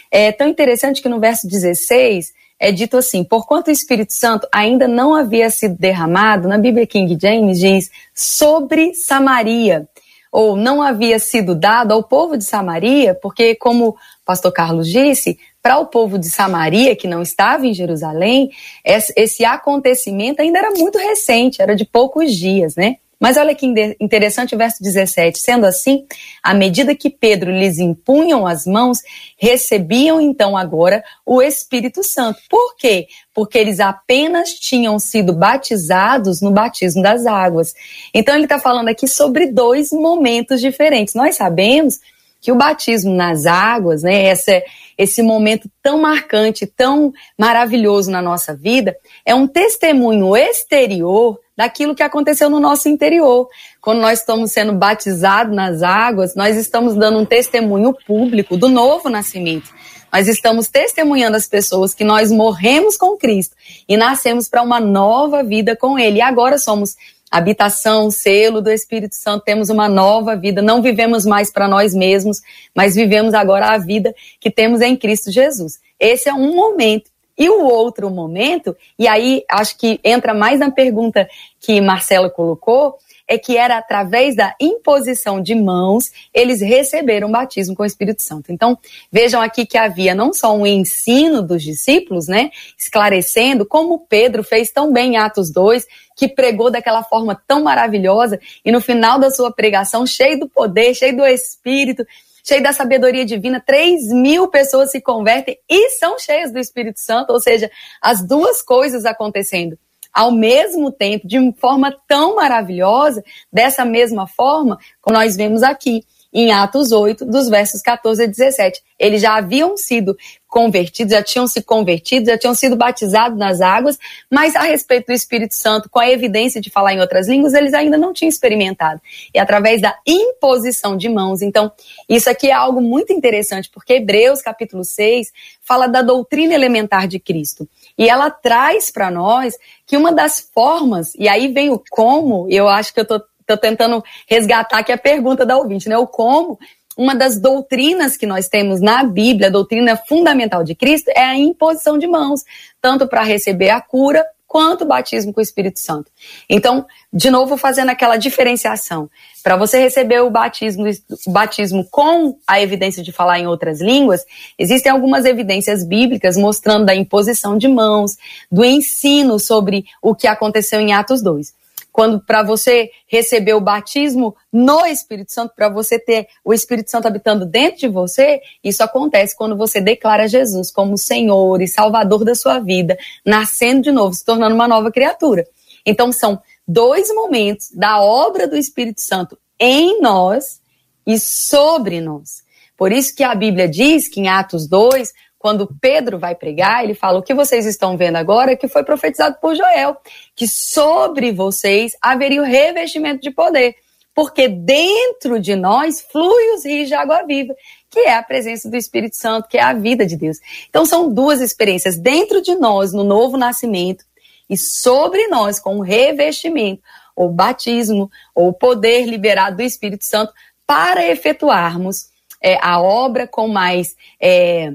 É tão interessante que no verso 16 é dito assim: porquanto o Espírito Santo ainda não havia sido derramado, na Bíblia King James diz, sobre Samaria, ou não havia sido dado ao povo de Samaria, porque, como o pastor Carlos disse, para o povo de Samaria, que não estava em Jerusalém, esse acontecimento ainda era muito recente, era de poucos dias, né? Mas olha que interessante o verso 17. Sendo assim, à medida que Pedro lhes impunham as mãos, recebiam então agora o Espírito Santo. Por quê? Porque eles apenas tinham sido batizados no batismo das águas. Então ele está falando aqui sobre dois momentos diferentes. Nós sabemos que o batismo nas águas, né, essa, esse momento tão marcante, tão maravilhoso na nossa vida, é um testemunho exterior daquilo que aconteceu no nosso interior. Quando nós estamos sendo batizados nas águas, nós estamos dando um testemunho público do novo nascimento. Nós estamos testemunhando as pessoas que nós morremos com Cristo e nascemos para uma nova vida com Ele. E agora somos habitação, selo do Espírito Santo, temos uma nova vida, não vivemos mais para nós mesmos, mas vivemos agora a vida que temos em Cristo Jesus. Esse é um momento. E o outro momento, e aí acho que entra mais na pergunta que Marcela colocou, é que era através da imposição de mãos, eles receberam o batismo com o Espírito Santo. Então, vejam aqui que havia não só um ensino dos discípulos, né, esclarecendo como Pedro fez tão bem em Atos 2, que pregou daquela forma tão maravilhosa e no final da sua pregação, cheio do poder, cheio do Espírito, cheio da sabedoria divina, 3 mil pessoas se convertem e são cheias do Espírito Santo, ou seja, as duas coisas acontecendo ao mesmo tempo, de forma tão maravilhosa, dessa mesma forma, como nós vemos aqui. Em Atos 8, dos versos 14 a 17. Eles já haviam sido convertidos, já tinham se convertido, já tinham sido batizados nas águas, mas a respeito do Espírito Santo, com a evidência de falar em outras línguas, eles ainda não tinham experimentado. E através da imposição de mãos. Então, isso aqui é algo muito interessante, porque Hebreus capítulo 6 fala da doutrina elementar de Cristo. E ela traz para nós que uma das formas, e aí vem o como, eu acho que eu tô, tô tentando resgatar aqui a pergunta da ouvinte, né? O como uma das doutrinas que nós temos na Bíblia, a doutrina fundamental de Cristo, é a imposição de mãos, tanto para receber a cura quanto o batismo com o Espírito Santo. Então, de novo, fazendo aquela diferenciação. Para você receber o batismo, o batismo com a evidência de falar em outras línguas, existem algumas evidências bíblicas mostrando da imposição de mãos, do ensino sobre o que aconteceu em Atos 2 quando para você receber o batismo no Espírito Santo, para você ter o Espírito Santo habitando dentro de você, isso acontece quando você declara Jesus como Senhor e Salvador da sua vida, nascendo de novo, se tornando uma nova criatura. Então são dois momentos da obra do Espírito Santo em nós e sobre nós. Por isso que a Bíblia diz que em Atos 2, quando Pedro vai pregar, ele fala: O que vocês estão vendo agora que foi profetizado por Joel, que sobre vocês haveria o revestimento de poder, porque dentro de nós flui os rios de água viva, que é a presença do Espírito Santo, que é a vida de Deus. Então são duas experiências dentro de nós, no novo nascimento, e sobre nós, com o revestimento, ou batismo, ou o poder liberado do Espírito Santo, para efetuarmos é, a obra com mais. É,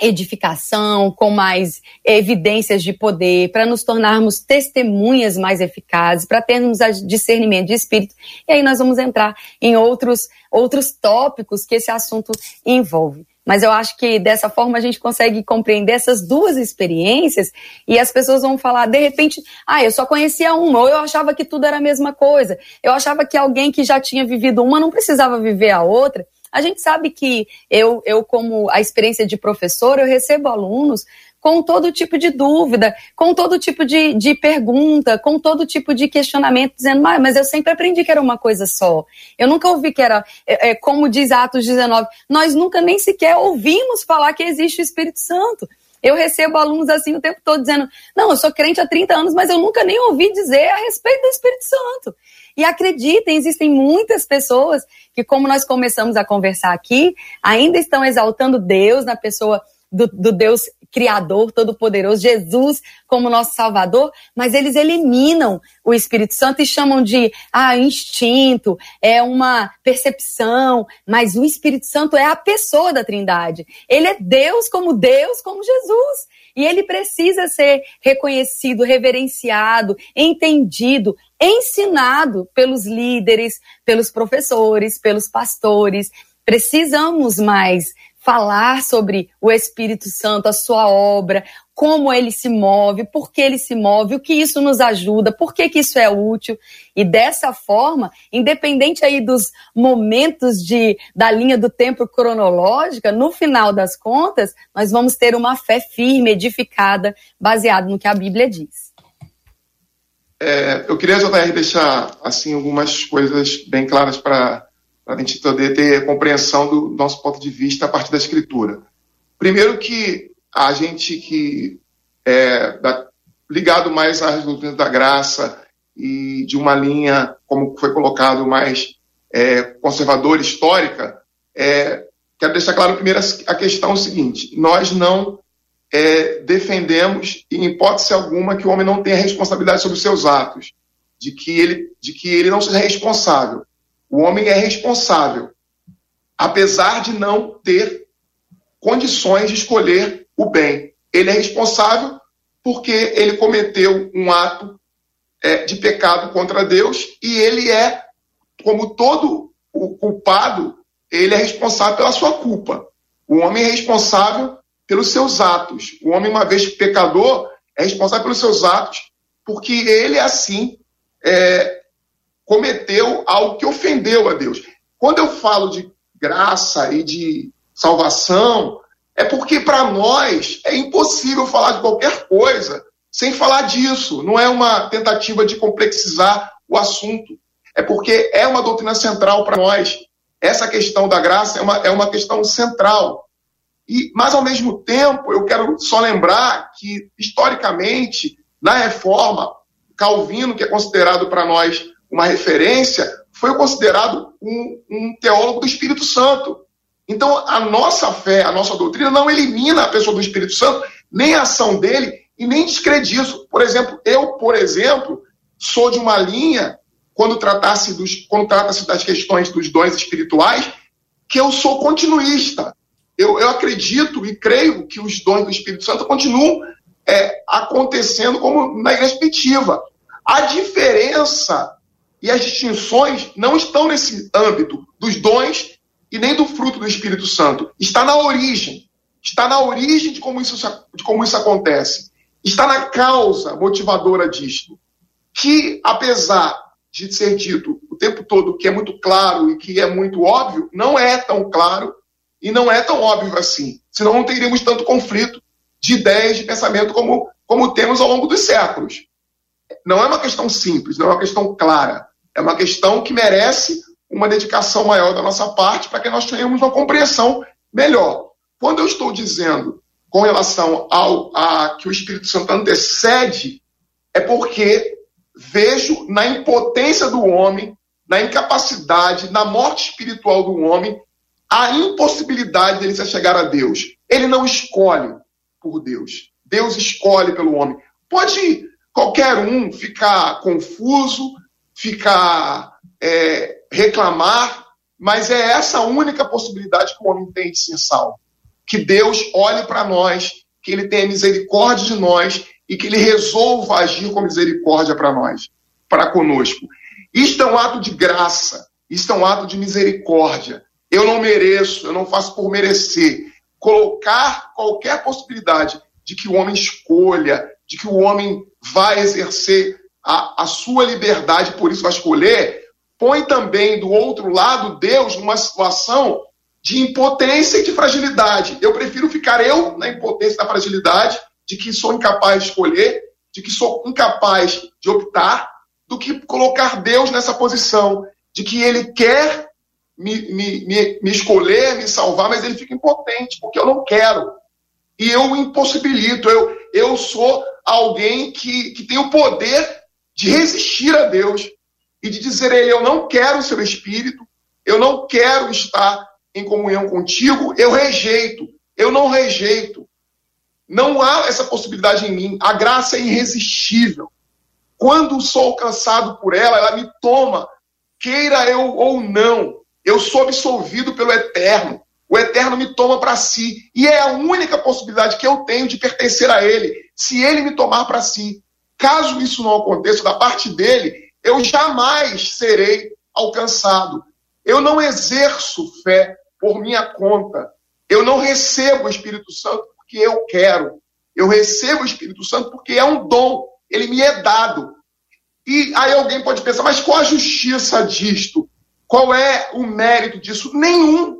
edificação, com mais evidências de poder, para nos tornarmos testemunhas mais eficazes, para termos discernimento de espírito. E aí nós vamos entrar em outros, outros tópicos que esse assunto envolve. Mas eu acho que dessa forma a gente consegue compreender essas duas experiências e as pessoas vão falar, de repente, ah, eu só conhecia uma, ou eu achava que tudo era a mesma coisa. Eu achava que alguém que já tinha vivido uma não precisava viver a outra. A gente sabe que eu, eu como a experiência de professor, eu recebo alunos com todo tipo de dúvida, com todo tipo de, de pergunta, com todo tipo de questionamento, dizendo, mas, mas eu sempre aprendi que era uma coisa só. Eu nunca ouvi que era, é, é, como diz Atos 19, nós nunca nem sequer ouvimos falar que existe o Espírito Santo. Eu recebo alunos assim o tempo todo dizendo: Não, eu sou crente há 30 anos, mas eu nunca nem ouvi dizer a respeito do Espírito Santo. E acreditem, existem muitas pessoas que, como nós começamos a conversar aqui, ainda estão exaltando Deus na pessoa do, do Deus Criador, Todo-Poderoso, Jesus como nosso Salvador, mas eles eliminam o Espírito Santo e chamam de ah, instinto, é uma percepção, mas o Espírito Santo é a pessoa da Trindade. Ele é Deus como Deus, como Jesus. E ele precisa ser reconhecido, reverenciado, entendido, ensinado pelos líderes, pelos professores, pelos pastores. Precisamos mais falar sobre o Espírito Santo, a sua obra, como ele se move, por que ele se move, o que isso nos ajuda, por que, que isso é útil. E dessa forma, independente aí dos momentos de, da linha do tempo cronológica, no final das contas, nós vamos ter uma fé firme, edificada, baseada no que a Bíblia diz. É, eu queria, JR, deixar assim algumas coisas bem claras para a gente poder ter compreensão do nosso ponto de vista a partir da escritura. Primeiro que a gente que é da, ligado mais às doutrinas da graça e de uma linha, como foi colocado, mais é, conservadora, histórica, é, quero deixar claro primeiro a questão seguinte: nós não é, defendemos, em hipótese alguma, que o homem não tenha responsabilidade sobre os seus atos, de que ele, de que ele não seja responsável. O homem é responsável, apesar de não ter condições de escolher o bem. Ele é responsável porque ele cometeu um ato é, de pecado contra Deus e ele é, como todo o culpado, ele é responsável pela sua culpa. O homem é responsável pelos seus atos. O homem, uma vez pecador, é responsável pelos seus atos, porque ele, assim, é, cometeu algo que ofendeu a Deus. Quando eu falo de graça e de salvação, é porque para nós é impossível falar de qualquer coisa sem falar disso. Não é uma tentativa de complexizar o assunto. É porque é uma doutrina central para nós. essa questão da graça é uma, é uma questão central. E, mas, ao mesmo tempo, eu quero só lembrar que, historicamente, na reforma, Calvino, que é considerado para nós uma referência, foi considerado um, um teólogo do Espírito Santo. Então, a nossa fé, a nossa doutrina não elimina a pessoa do Espírito Santo, nem a ação dele e nem descrediça. Por exemplo, eu, por exemplo, sou de uma linha, quando trata-se das questões dos dons espirituais, que eu sou continuista. Eu, eu acredito e creio que os dons do Espírito Santo continuam é, acontecendo como na igreja. A diferença e as distinções não estão nesse âmbito dos dons e nem do fruto do Espírito Santo. Está na origem. Está na origem de como isso, de como isso acontece. Está na causa motivadora disto. Que, apesar de ser dito o tempo todo que é muito claro e que é muito óbvio, não é tão claro e não é tão óbvio assim. Senão não teríamos tanto conflito de ideias, de pensamento como, como temos ao longo dos séculos. Não é uma questão simples, não é uma questão clara. É uma questão que merece uma dedicação maior da nossa parte para que nós tenhamos uma compreensão melhor. Quando eu estou dizendo com relação ao a, que o Espírito Santo antecede, é porque vejo na impotência do homem, na incapacidade, na morte espiritual do homem, a impossibilidade dele se chegar a Deus. Ele não escolhe por Deus. Deus escolhe pelo homem. Pode qualquer um ficar confuso, ficar é, reclamar, mas é essa a única possibilidade que o homem tem de ser salvo. Que Deus olhe para nós, que ele tenha misericórdia de nós e que ele resolva agir com misericórdia para nós, para conosco. Isto é um ato de graça, isto é um ato de misericórdia. Eu não mereço, eu não faço por merecer. Colocar qualquer possibilidade de que o homem escolha, de que o homem vai exercer a, a sua liberdade, por isso vai escolher, põe também do outro lado Deus numa situação de impotência e de fragilidade. Eu prefiro ficar eu na impotência na fragilidade, de que sou incapaz de escolher, de que sou incapaz de optar, do que colocar Deus nessa posição de que Ele quer me, me, me, me escolher, me salvar, mas Ele fica impotente, porque eu não quero. E eu impossibilito. Eu, eu sou alguém que, que tem o poder de resistir a Deus e de dizer a Ele: Eu não quero o seu espírito, eu não quero estar em comunhão contigo, eu rejeito, eu não rejeito. Não há essa possibilidade em mim. A graça é irresistível. Quando sou alcançado por ela, ela me toma, queira eu ou não. Eu sou absolvido pelo Eterno. O Eterno me toma para si. E é a única possibilidade que eu tenho de pertencer a Ele, se Ele me tomar para si. Caso isso não aconteça da parte dele, eu jamais serei alcançado. Eu não exerço fé por minha conta. Eu não recebo o Espírito Santo porque eu quero. Eu recebo o Espírito Santo porque é um dom. Ele me é dado. E aí alguém pode pensar, mas qual a justiça disto? Qual é o mérito disso? Nenhum.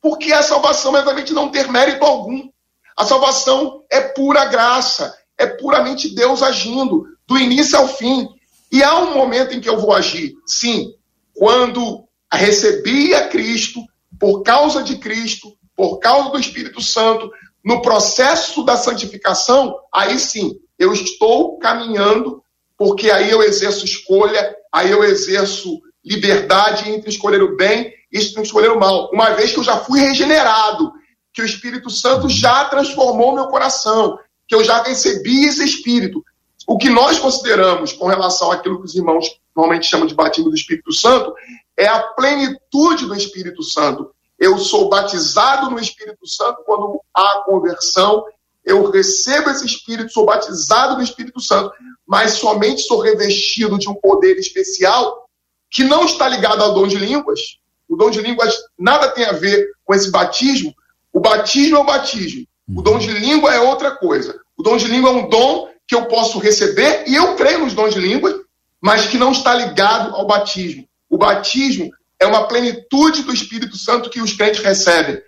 Porque a salvação é exatamente não ter mérito algum. A salvação é pura graça. É puramente Deus agindo, do início ao fim. E há um momento em que eu vou agir, sim, quando recebi a Cristo, por causa de Cristo, por causa do Espírito Santo, no processo da santificação, aí sim, eu estou caminhando, porque aí eu exerço escolha, aí eu exerço liberdade entre escolher o bem e escolher o mal. Uma vez que eu já fui regenerado, que o Espírito Santo já transformou meu coração, que eu já recebi esse Espírito, o que nós consideramos com relação àquilo que os irmãos normalmente chamam de batismo do Espírito Santo é a plenitude do Espírito Santo. Eu sou batizado no Espírito Santo quando há conversão, eu recebo esse Espírito, sou batizado no Espírito Santo, mas somente sou revestido de um poder especial que não está ligado ao dom de línguas. O dom de línguas nada tem a ver com esse batismo. O batismo é o batismo. O dom de língua é outra coisa. O dom de língua é um dom que eu posso receber, e eu creio nos dons de línguas, mas que não está ligado ao batismo. O batismo é uma plenitude do Espírito Santo que os crentes recebem.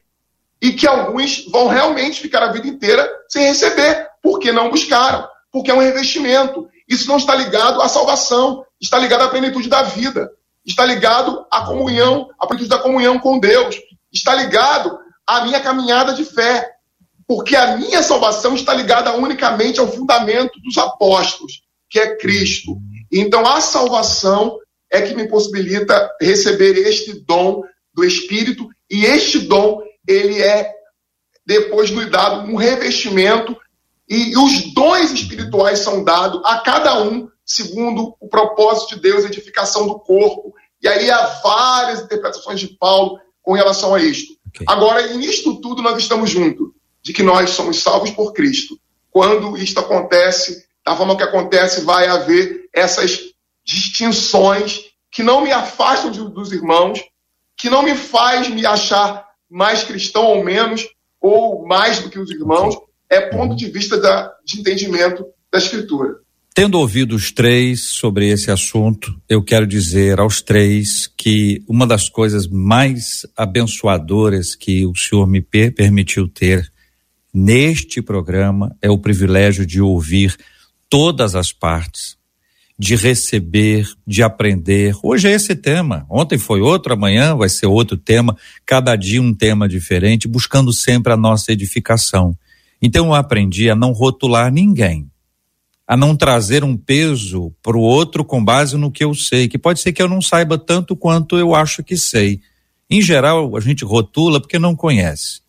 E que alguns vão realmente ficar a vida inteira sem receber, porque não buscaram, porque é um revestimento. Isso não está ligado à salvação, está ligado à plenitude da vida. está ligado à comunhão, à plenitude da comunhão com Deus, está ligado à minha caminhada de fé, porque a minha salvação está ligada unicamente ao fundamento dos apóstolos, que é Cristo. Então a salvação é que me possibilita receber este dom do Espírito e este dom ele é depois nos dado um revestimento e, os dons espirituais são dados a cada um segundo o propósito de Deus, edificação do corpo. E aí há várias interpretações de Paulo com relação a isto. Okay. Agora, nisto tudo nós estamos juntos, de que nós somos salvos por Cristo. Quando isto acontece, da forma que acontece, vai haver essas distinções que não me afastam de, dos irmãos, que não me faz me achar mais cristão ou menos, ou mais do que os irmãos, é ponto de vista da, de entendimento da Escritura. Tendo ouvido os três sobre esse assunto, eu quero dizer aos três que uma das coisas mais abençoadoras que o Senhor me permitiu ter neste programa é o privilégio de ouvir todas as partes, de receber, de aprender. Hoje é esse tema. Ontem foi outro, amanhã vai ser outro tema, cada dia um tema diferente, buscando sempre a nossa edificação. Então eu aprendi a não rotular ninguém, a não trazer um peso para o outro com base no que eu sei, que pode ser que eu não saiba tanto quanto eu acho que sei. Em geral, a gente rotula porque não conhece.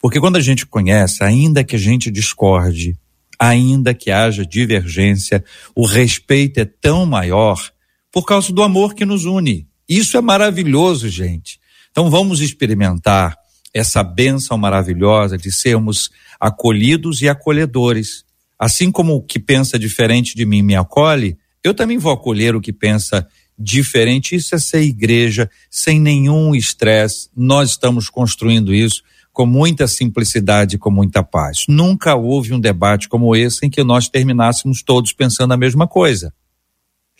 Porque quando a gente conhece, ainda que a gente discorde, ainda que haja divergência, o respeito é tão maior por causa do amor que nos une. Isso é maravilhoso, gente. Então vamos experimentar essa bênção maravilhosa de sermos acolhidos e acolhedores. Assim como o que pensa diferente de mim me acolhe, eu também vou acolher o que pensa diferente. Isso é ser igreja, sem nenhum estresse. Nós estamos construindo isso com muita simplicidade e com muita paz. Nunca houve um debate como esse em que nós terminássemos todos pensando a mesma coisa.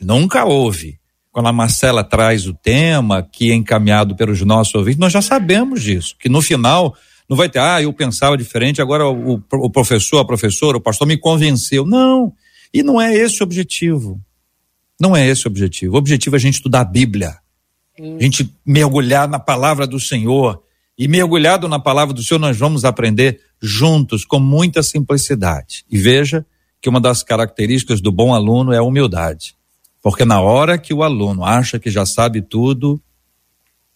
Nunca houve. Quando a Marcela traz o tema que é encaminhado pelos nossos ouvintes, nós já sabemos disso, que no final não vai ter, ah, eu pensava diferente, agora o, o professor, a professora, o pastor me convenceu. Não, e não é esse o objetivo. Não é esse o objetivo. O objetivo é a gente estudar a Bíblia, a gente mergulhar na palavra do Senhor, e mergulhado na palavra do Senhor, nós vamos aprender juntos, com muita simplicidade. E veja que uma das características do bom aluno é a humildade. Porque na hora que o aluno acha que já sabe tudo,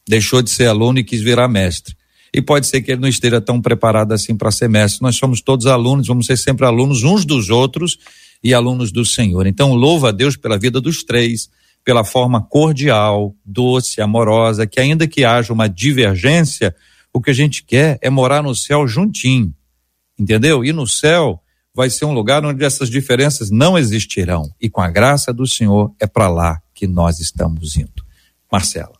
deixou de ser aluno e quis virar mestre. E pode ser que ele não esteja tão preparado assim para ser mestre. Nós somos todos alunos, vamos ser sempre alunos uns dos outros e alunos do Senhor. Então, louva a Deus pela vida dos três, pela forma cordial, doce, amorosa, que ainda que haja uma divergência, o que a gente quer é morar no céu juntinho, entendeu? E no céu vai ser um lugar onde essas diferenças não existirão. E com a graça do Senhor é para lá que nós estamos indo. Marcela.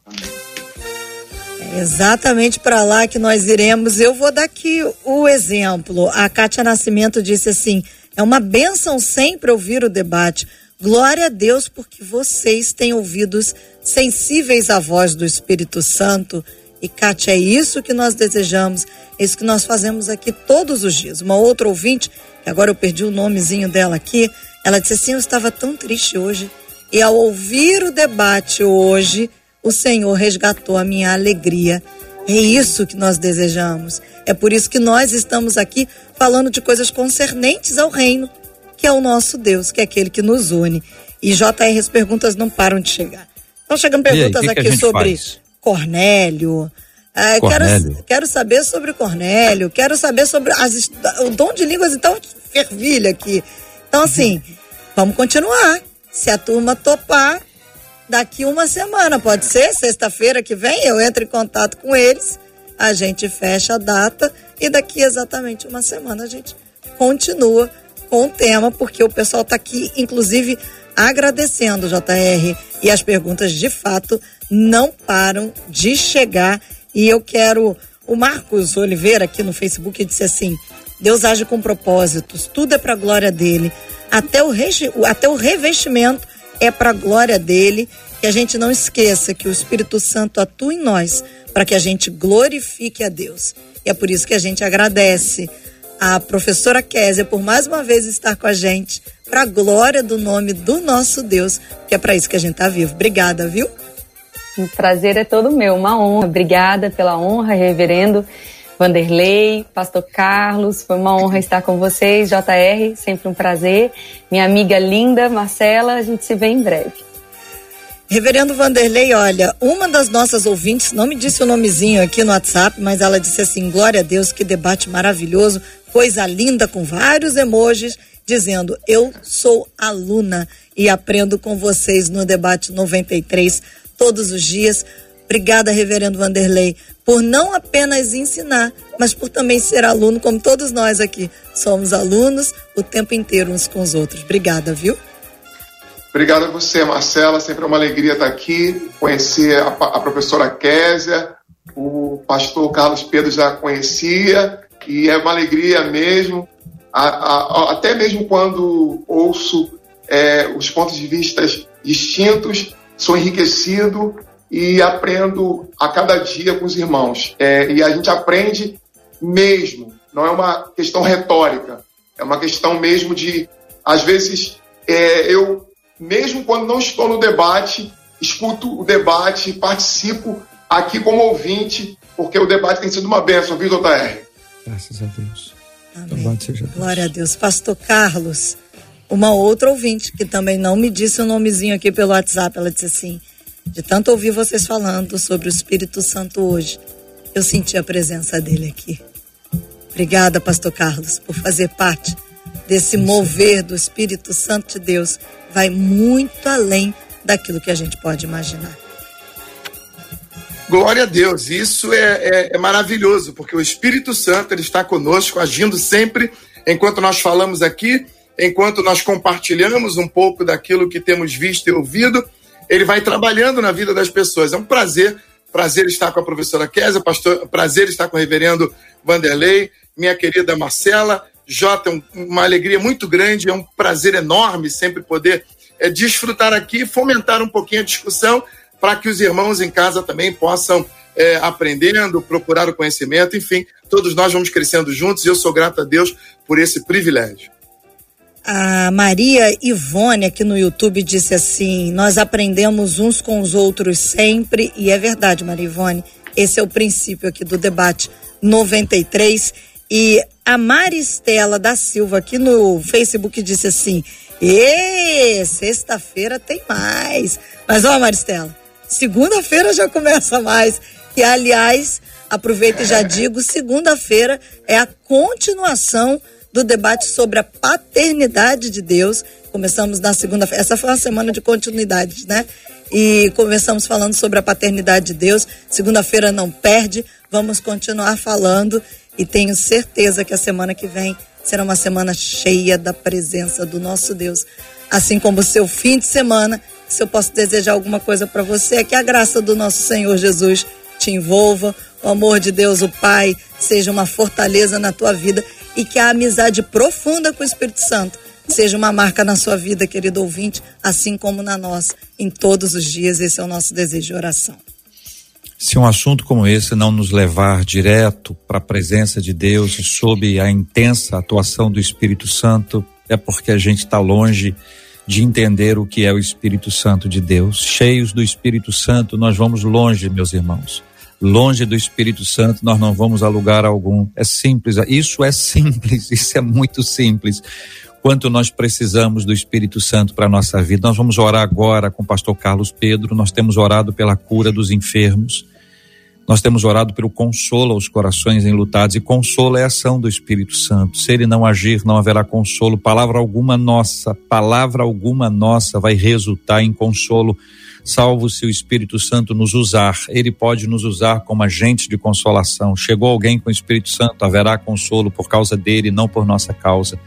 É exatamente para lá que nós iremos. Eu vou dar aqui o exemplo. A Cátia Nascimento disse assim: é uma benção sempre ouvir o debate. Glória a Deus, porque vocês têm ouvidos sensíveis à voz do Espírito Santo e, Kátia, é isso que nós desejamos, é isso que nós fazemos aqui todos os dias. Uma outra ouvinte, que agora eu perdi o nomezinho dela aqui, ela disse assim: Eu estava tão triste hoje, e ao ouvir o debate hoje, o Senhor resgatou a minha alegria. É isso que nós desejamos. É por isso que nós estamos aqui falando de coisas concernentes ao reino, que é o nosso Deus, que é aquele que nos une. E JR, as perguntas não param de chegar. Estão chegando perguntas aí, que aqui que sobre faz? Cornélio. Ah. Quero, quero saber sobre Cornélio, quero saber sobre as, o dom de línguas, então, fervilha aqui. Então, assim, vamos continuar. Se a turma topar, daqui uma semana, pode ser? Sexta-feira que vem, eu entro em contato com eles, a gente fecha a data e daqui exatamente uma semana a gente continua com o tema, porque o pessoal está aqui, inclusive, agradecendo, JR, e as perguntas de fato não param de chegar. E eu quero. O Marcos Oliveira, aqui no Facebook, disse assim: Deus age com propósitos, tudo é para a glória dele. Até o, regi, até o revestimento é para a glória dele. Que a gente não esqueça que o Espírito Santo atua em nós para que a gente glorifique a Deus. E é por isso que a gente agradece a professora Késia por mais uma vez estar com a gente, para a glória do nome do nosso Deus, que é para isso que a gente está vivo. Obrigada, viu? O prazer é todo meu, uma honra. Obrigada pela honra, reverendo Vanderlei, Pastor Carlos, foi uma honra estar com vocês, JR, sempre um prazer. Minha amiga linda, Marcela, a gente se vê em breve. Reverendo Vanderlei, olha, uma das nossas ouvintes não me disse o nomezinho aqui no WhatsApp, mas ela disse assim: glória a Deus, que debate maravilhoso, coisa linda, com vários emojis, dizendo: eu sou aluna e aprendo com vocês no debate 93 todos os dias. Obrigada, Reverendo Vanderlei, por não apenas ensinar, mas por também ser aluno, como todos nós aqui. Somos alunos o tempo inteiro uns com os outros. Obrigada, viu? Obrigado a você, Marcela. Sempre é uma alegria estar aqui, conhecer a, a professora Késia, o pastor Carlos Pedro já conhecia, e é uma alegria mesmo, a, a, até mesmo quando ouço é, os pontos de vista distintos, sou enriquecido e aprendo a cada dia com os irmãos. É, e a gente aprende mesmo, não é uma questão retórica, é uma questão mesmo de, às vezes, é, eu mesmo quando não estou no debate, escuto o debate, participo aqui como ouvinte, porque o debate tem sido uma bênção, viu, JR? Graças a Deus. Amém. Seja Deus. Glória a Deus. Pastor Carlos, uma outra ouvinte que também não me disse o nomezinho aqui pelo WhatsApp, ela disse assim: de tanto ouvir vocês falando sobre o Espírito Santo hoje, eu senti a presença dele aqui. Obrigada, Pastor Carlos, por fazer parte desse mover do Espírito Santo de Deus vai muito além daquilo que a gente pode imaginar. Glória a Deus, isso é, é, é, maravilhoso, porque o Espírito Santo ele está conosco, agindo sempre enquanto nós falamos aqui, enquanto nós compartilhamos um pouco daquilo que temos visto e ouvido, ele vai trabalhando na vida das pessoas. É um prazer, prazer estar com a professora Kézia, pastor, prazer estar com o reverendo Vanderlei, minha querida Marcela, Jota, uma alegria muito grande, é um prazer enorme sempre poder é, desfrutar aqui, fomentar um pouquinho a discussão para que os irmãos em casa também possam é, aprendendo, procurar o conhecimento, enfim, todos nós vamos crescendo juntos e eu sou grato a Deus por esse privilégio. A Maria Ivone aqui no YouTube disse assim: Nós aprendemos uns com os outros sempre, e é verdade, Maria Ivone. Esse é o princípio aqui do debate 93. E a Maristela da Silva aqui no Facebook disse assim: "E sexta-feira tem mais". Mas ó, Maristela, segunda-feira já começa mais. E aliás, aproveito e já digo, segunda-feira é a continuação do debate sobre a paternidade de Deus. Começamos na segunda-feira. Essa foi uma semana de continuidade, né? E começamos falando sobre a paternidade de Deus. Segunda-feira não perde. Vamos continuar falando e tenho certeza que a semana que vem será uma semana cheia da presença do nosso Deus. Assim como o seu fim de semana, se eu posso desejar alguma coisa para você, é que a graça do nosso Senhor Jesus te envolva, o amor de Deus, o Pai, seja uma fortaleza na tua vida e que a amizade profunda com o Espírito Santo seja uma marca na sua vida, querido ouvinte, assim como na nossa, em todos os dias. Esse é o nosso desejo de oração. Se um assunto como esse não nos levar direto para a presença de Deus e sob a intensa atuação do Espírito Santo, é porque a gente está longe de entender o que é o Espírito Santo de Deus. Cheios do Espírito Santo, nós vamos longe, meus irmãos. Longe do Espírito Santo, nós não vamos a lugar algum. É simples, isso é simples, isso é muito simples. Quanto nós precisamos do Espírito Santo para a nossa vida. Nós vamos orar agora com o pastor Carlos Pedro, nós temos orado pela cura dos enfermos. Nós temos orado pelo consolo aos corações enlutados, e consolo é ação do Espírito Santo. Se ele não agir, não haverá consolo. Palavra alguma nossa, palavra alguma nossa vai resultar em consolo, salvo se o Espírito Santo nos usar. Ele pode nos usar como agente de consolação. Chegou alguém com o Espírito Santo, haverá consolo por causa dele, não por nossa causa.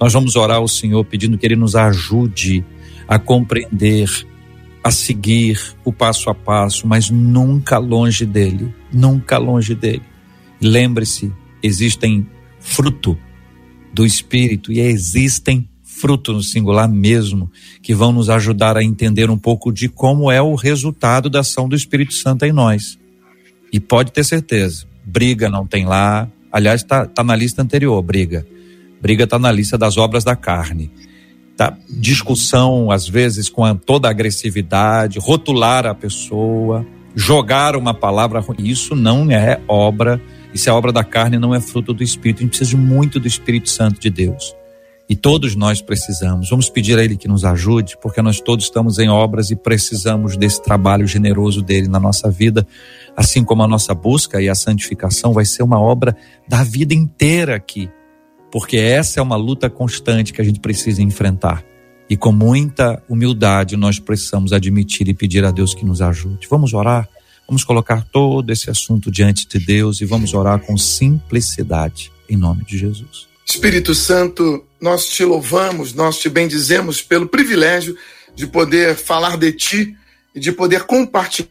Nós vamos orar ao Senhor pedindo que ele nos ajude a compreender a seguir o passo a passo, mas nunca longe dele, nunca longe dele. Lembre-se, existem fruto do Espírito e existem fruto no singular mesmo, que vão nos ajudar a entender um pouco de como é o resultado da ação do Espírito Santo em nós. E pode ter certeza, briga não tem lá, aliás, está tá na lista anterior, briga. Briga está na lista das obras da carne. tá? discussão, às vezes, com toda a agressividade, rotular a pessoa, jogar uma palavra. Isso não é obra, isso é obra da carne, não é fruto do Espírito. A gente precisa muito do Espírito Santo de Deus. E todos nós precisamos. Vamos pedir a Ele que nos ajude, porque nós todos estamos em obras e precisamos desse trabalho generoso dele na nossa vida, assim como a nossa busca e a santificação vai ser uma obra da vida inteira aqui, porque essa é uma luta constante que a gente precisa enfrentar. E com muita humildade nós precisamos admitir e pedir a Deus que nos ajude. Vamos orar? Vamos colocar todo esse assunto diante de Deus e vamos orar com simplicidade, em nome de Jesus. Espírito Santo, nós te louvamos, nós te bendizemos pelo privilégio de poder falar de ti e de poder compartilhar.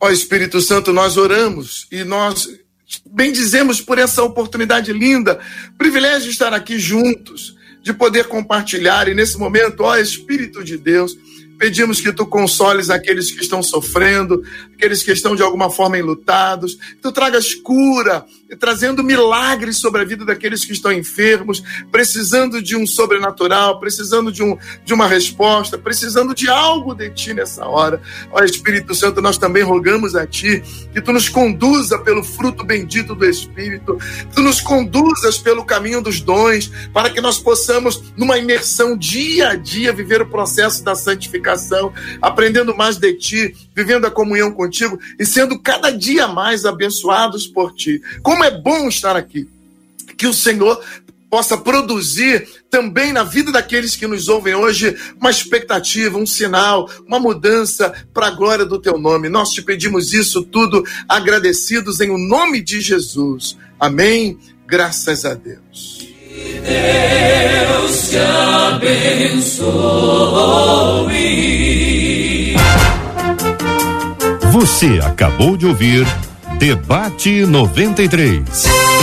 Ó Espírito Santo, nós oramos e nós bendizemos por essa oportunidade linda, privilégio de estar aqui juntos, de poder compartilhar e nesse momento, ó Espírito de Deus, Pedimos que tu consoles aqueles que estão sofrendo, aqueles que estão de alguma forma enlutados, que tu tragas cura, trazendo milagres sobre a vida daqueles que estão enfermos, precisando de um sobrenatural, precisando de, um, de uma resposta, precisando de algo de ti nessa hora. Ó Espírito Santo, nós também rogamos a ti que tu nos conduza pelo fruto bendito do Espírito, que tu nos conduzas pelo caminho dos dons, para que nós possamos, numa imersão dia a dia, viver o processo da santificação aprendendo mais de ti, vivendo a comunhão contigo e sendo cada dia mais abençoados por ti. Como é bom estar aqui. Que o Senhor possa produzir também na vida daqueles que nos ouvem hoje uma expectativa, um sinal, uma mudança para a glória do teu nome. Nós te pedimos isso tudo agradecidos em o nome de Jesus. Amém. Graças a Deus. Deus te abençoe. Você acabou de ouvir Debate 93.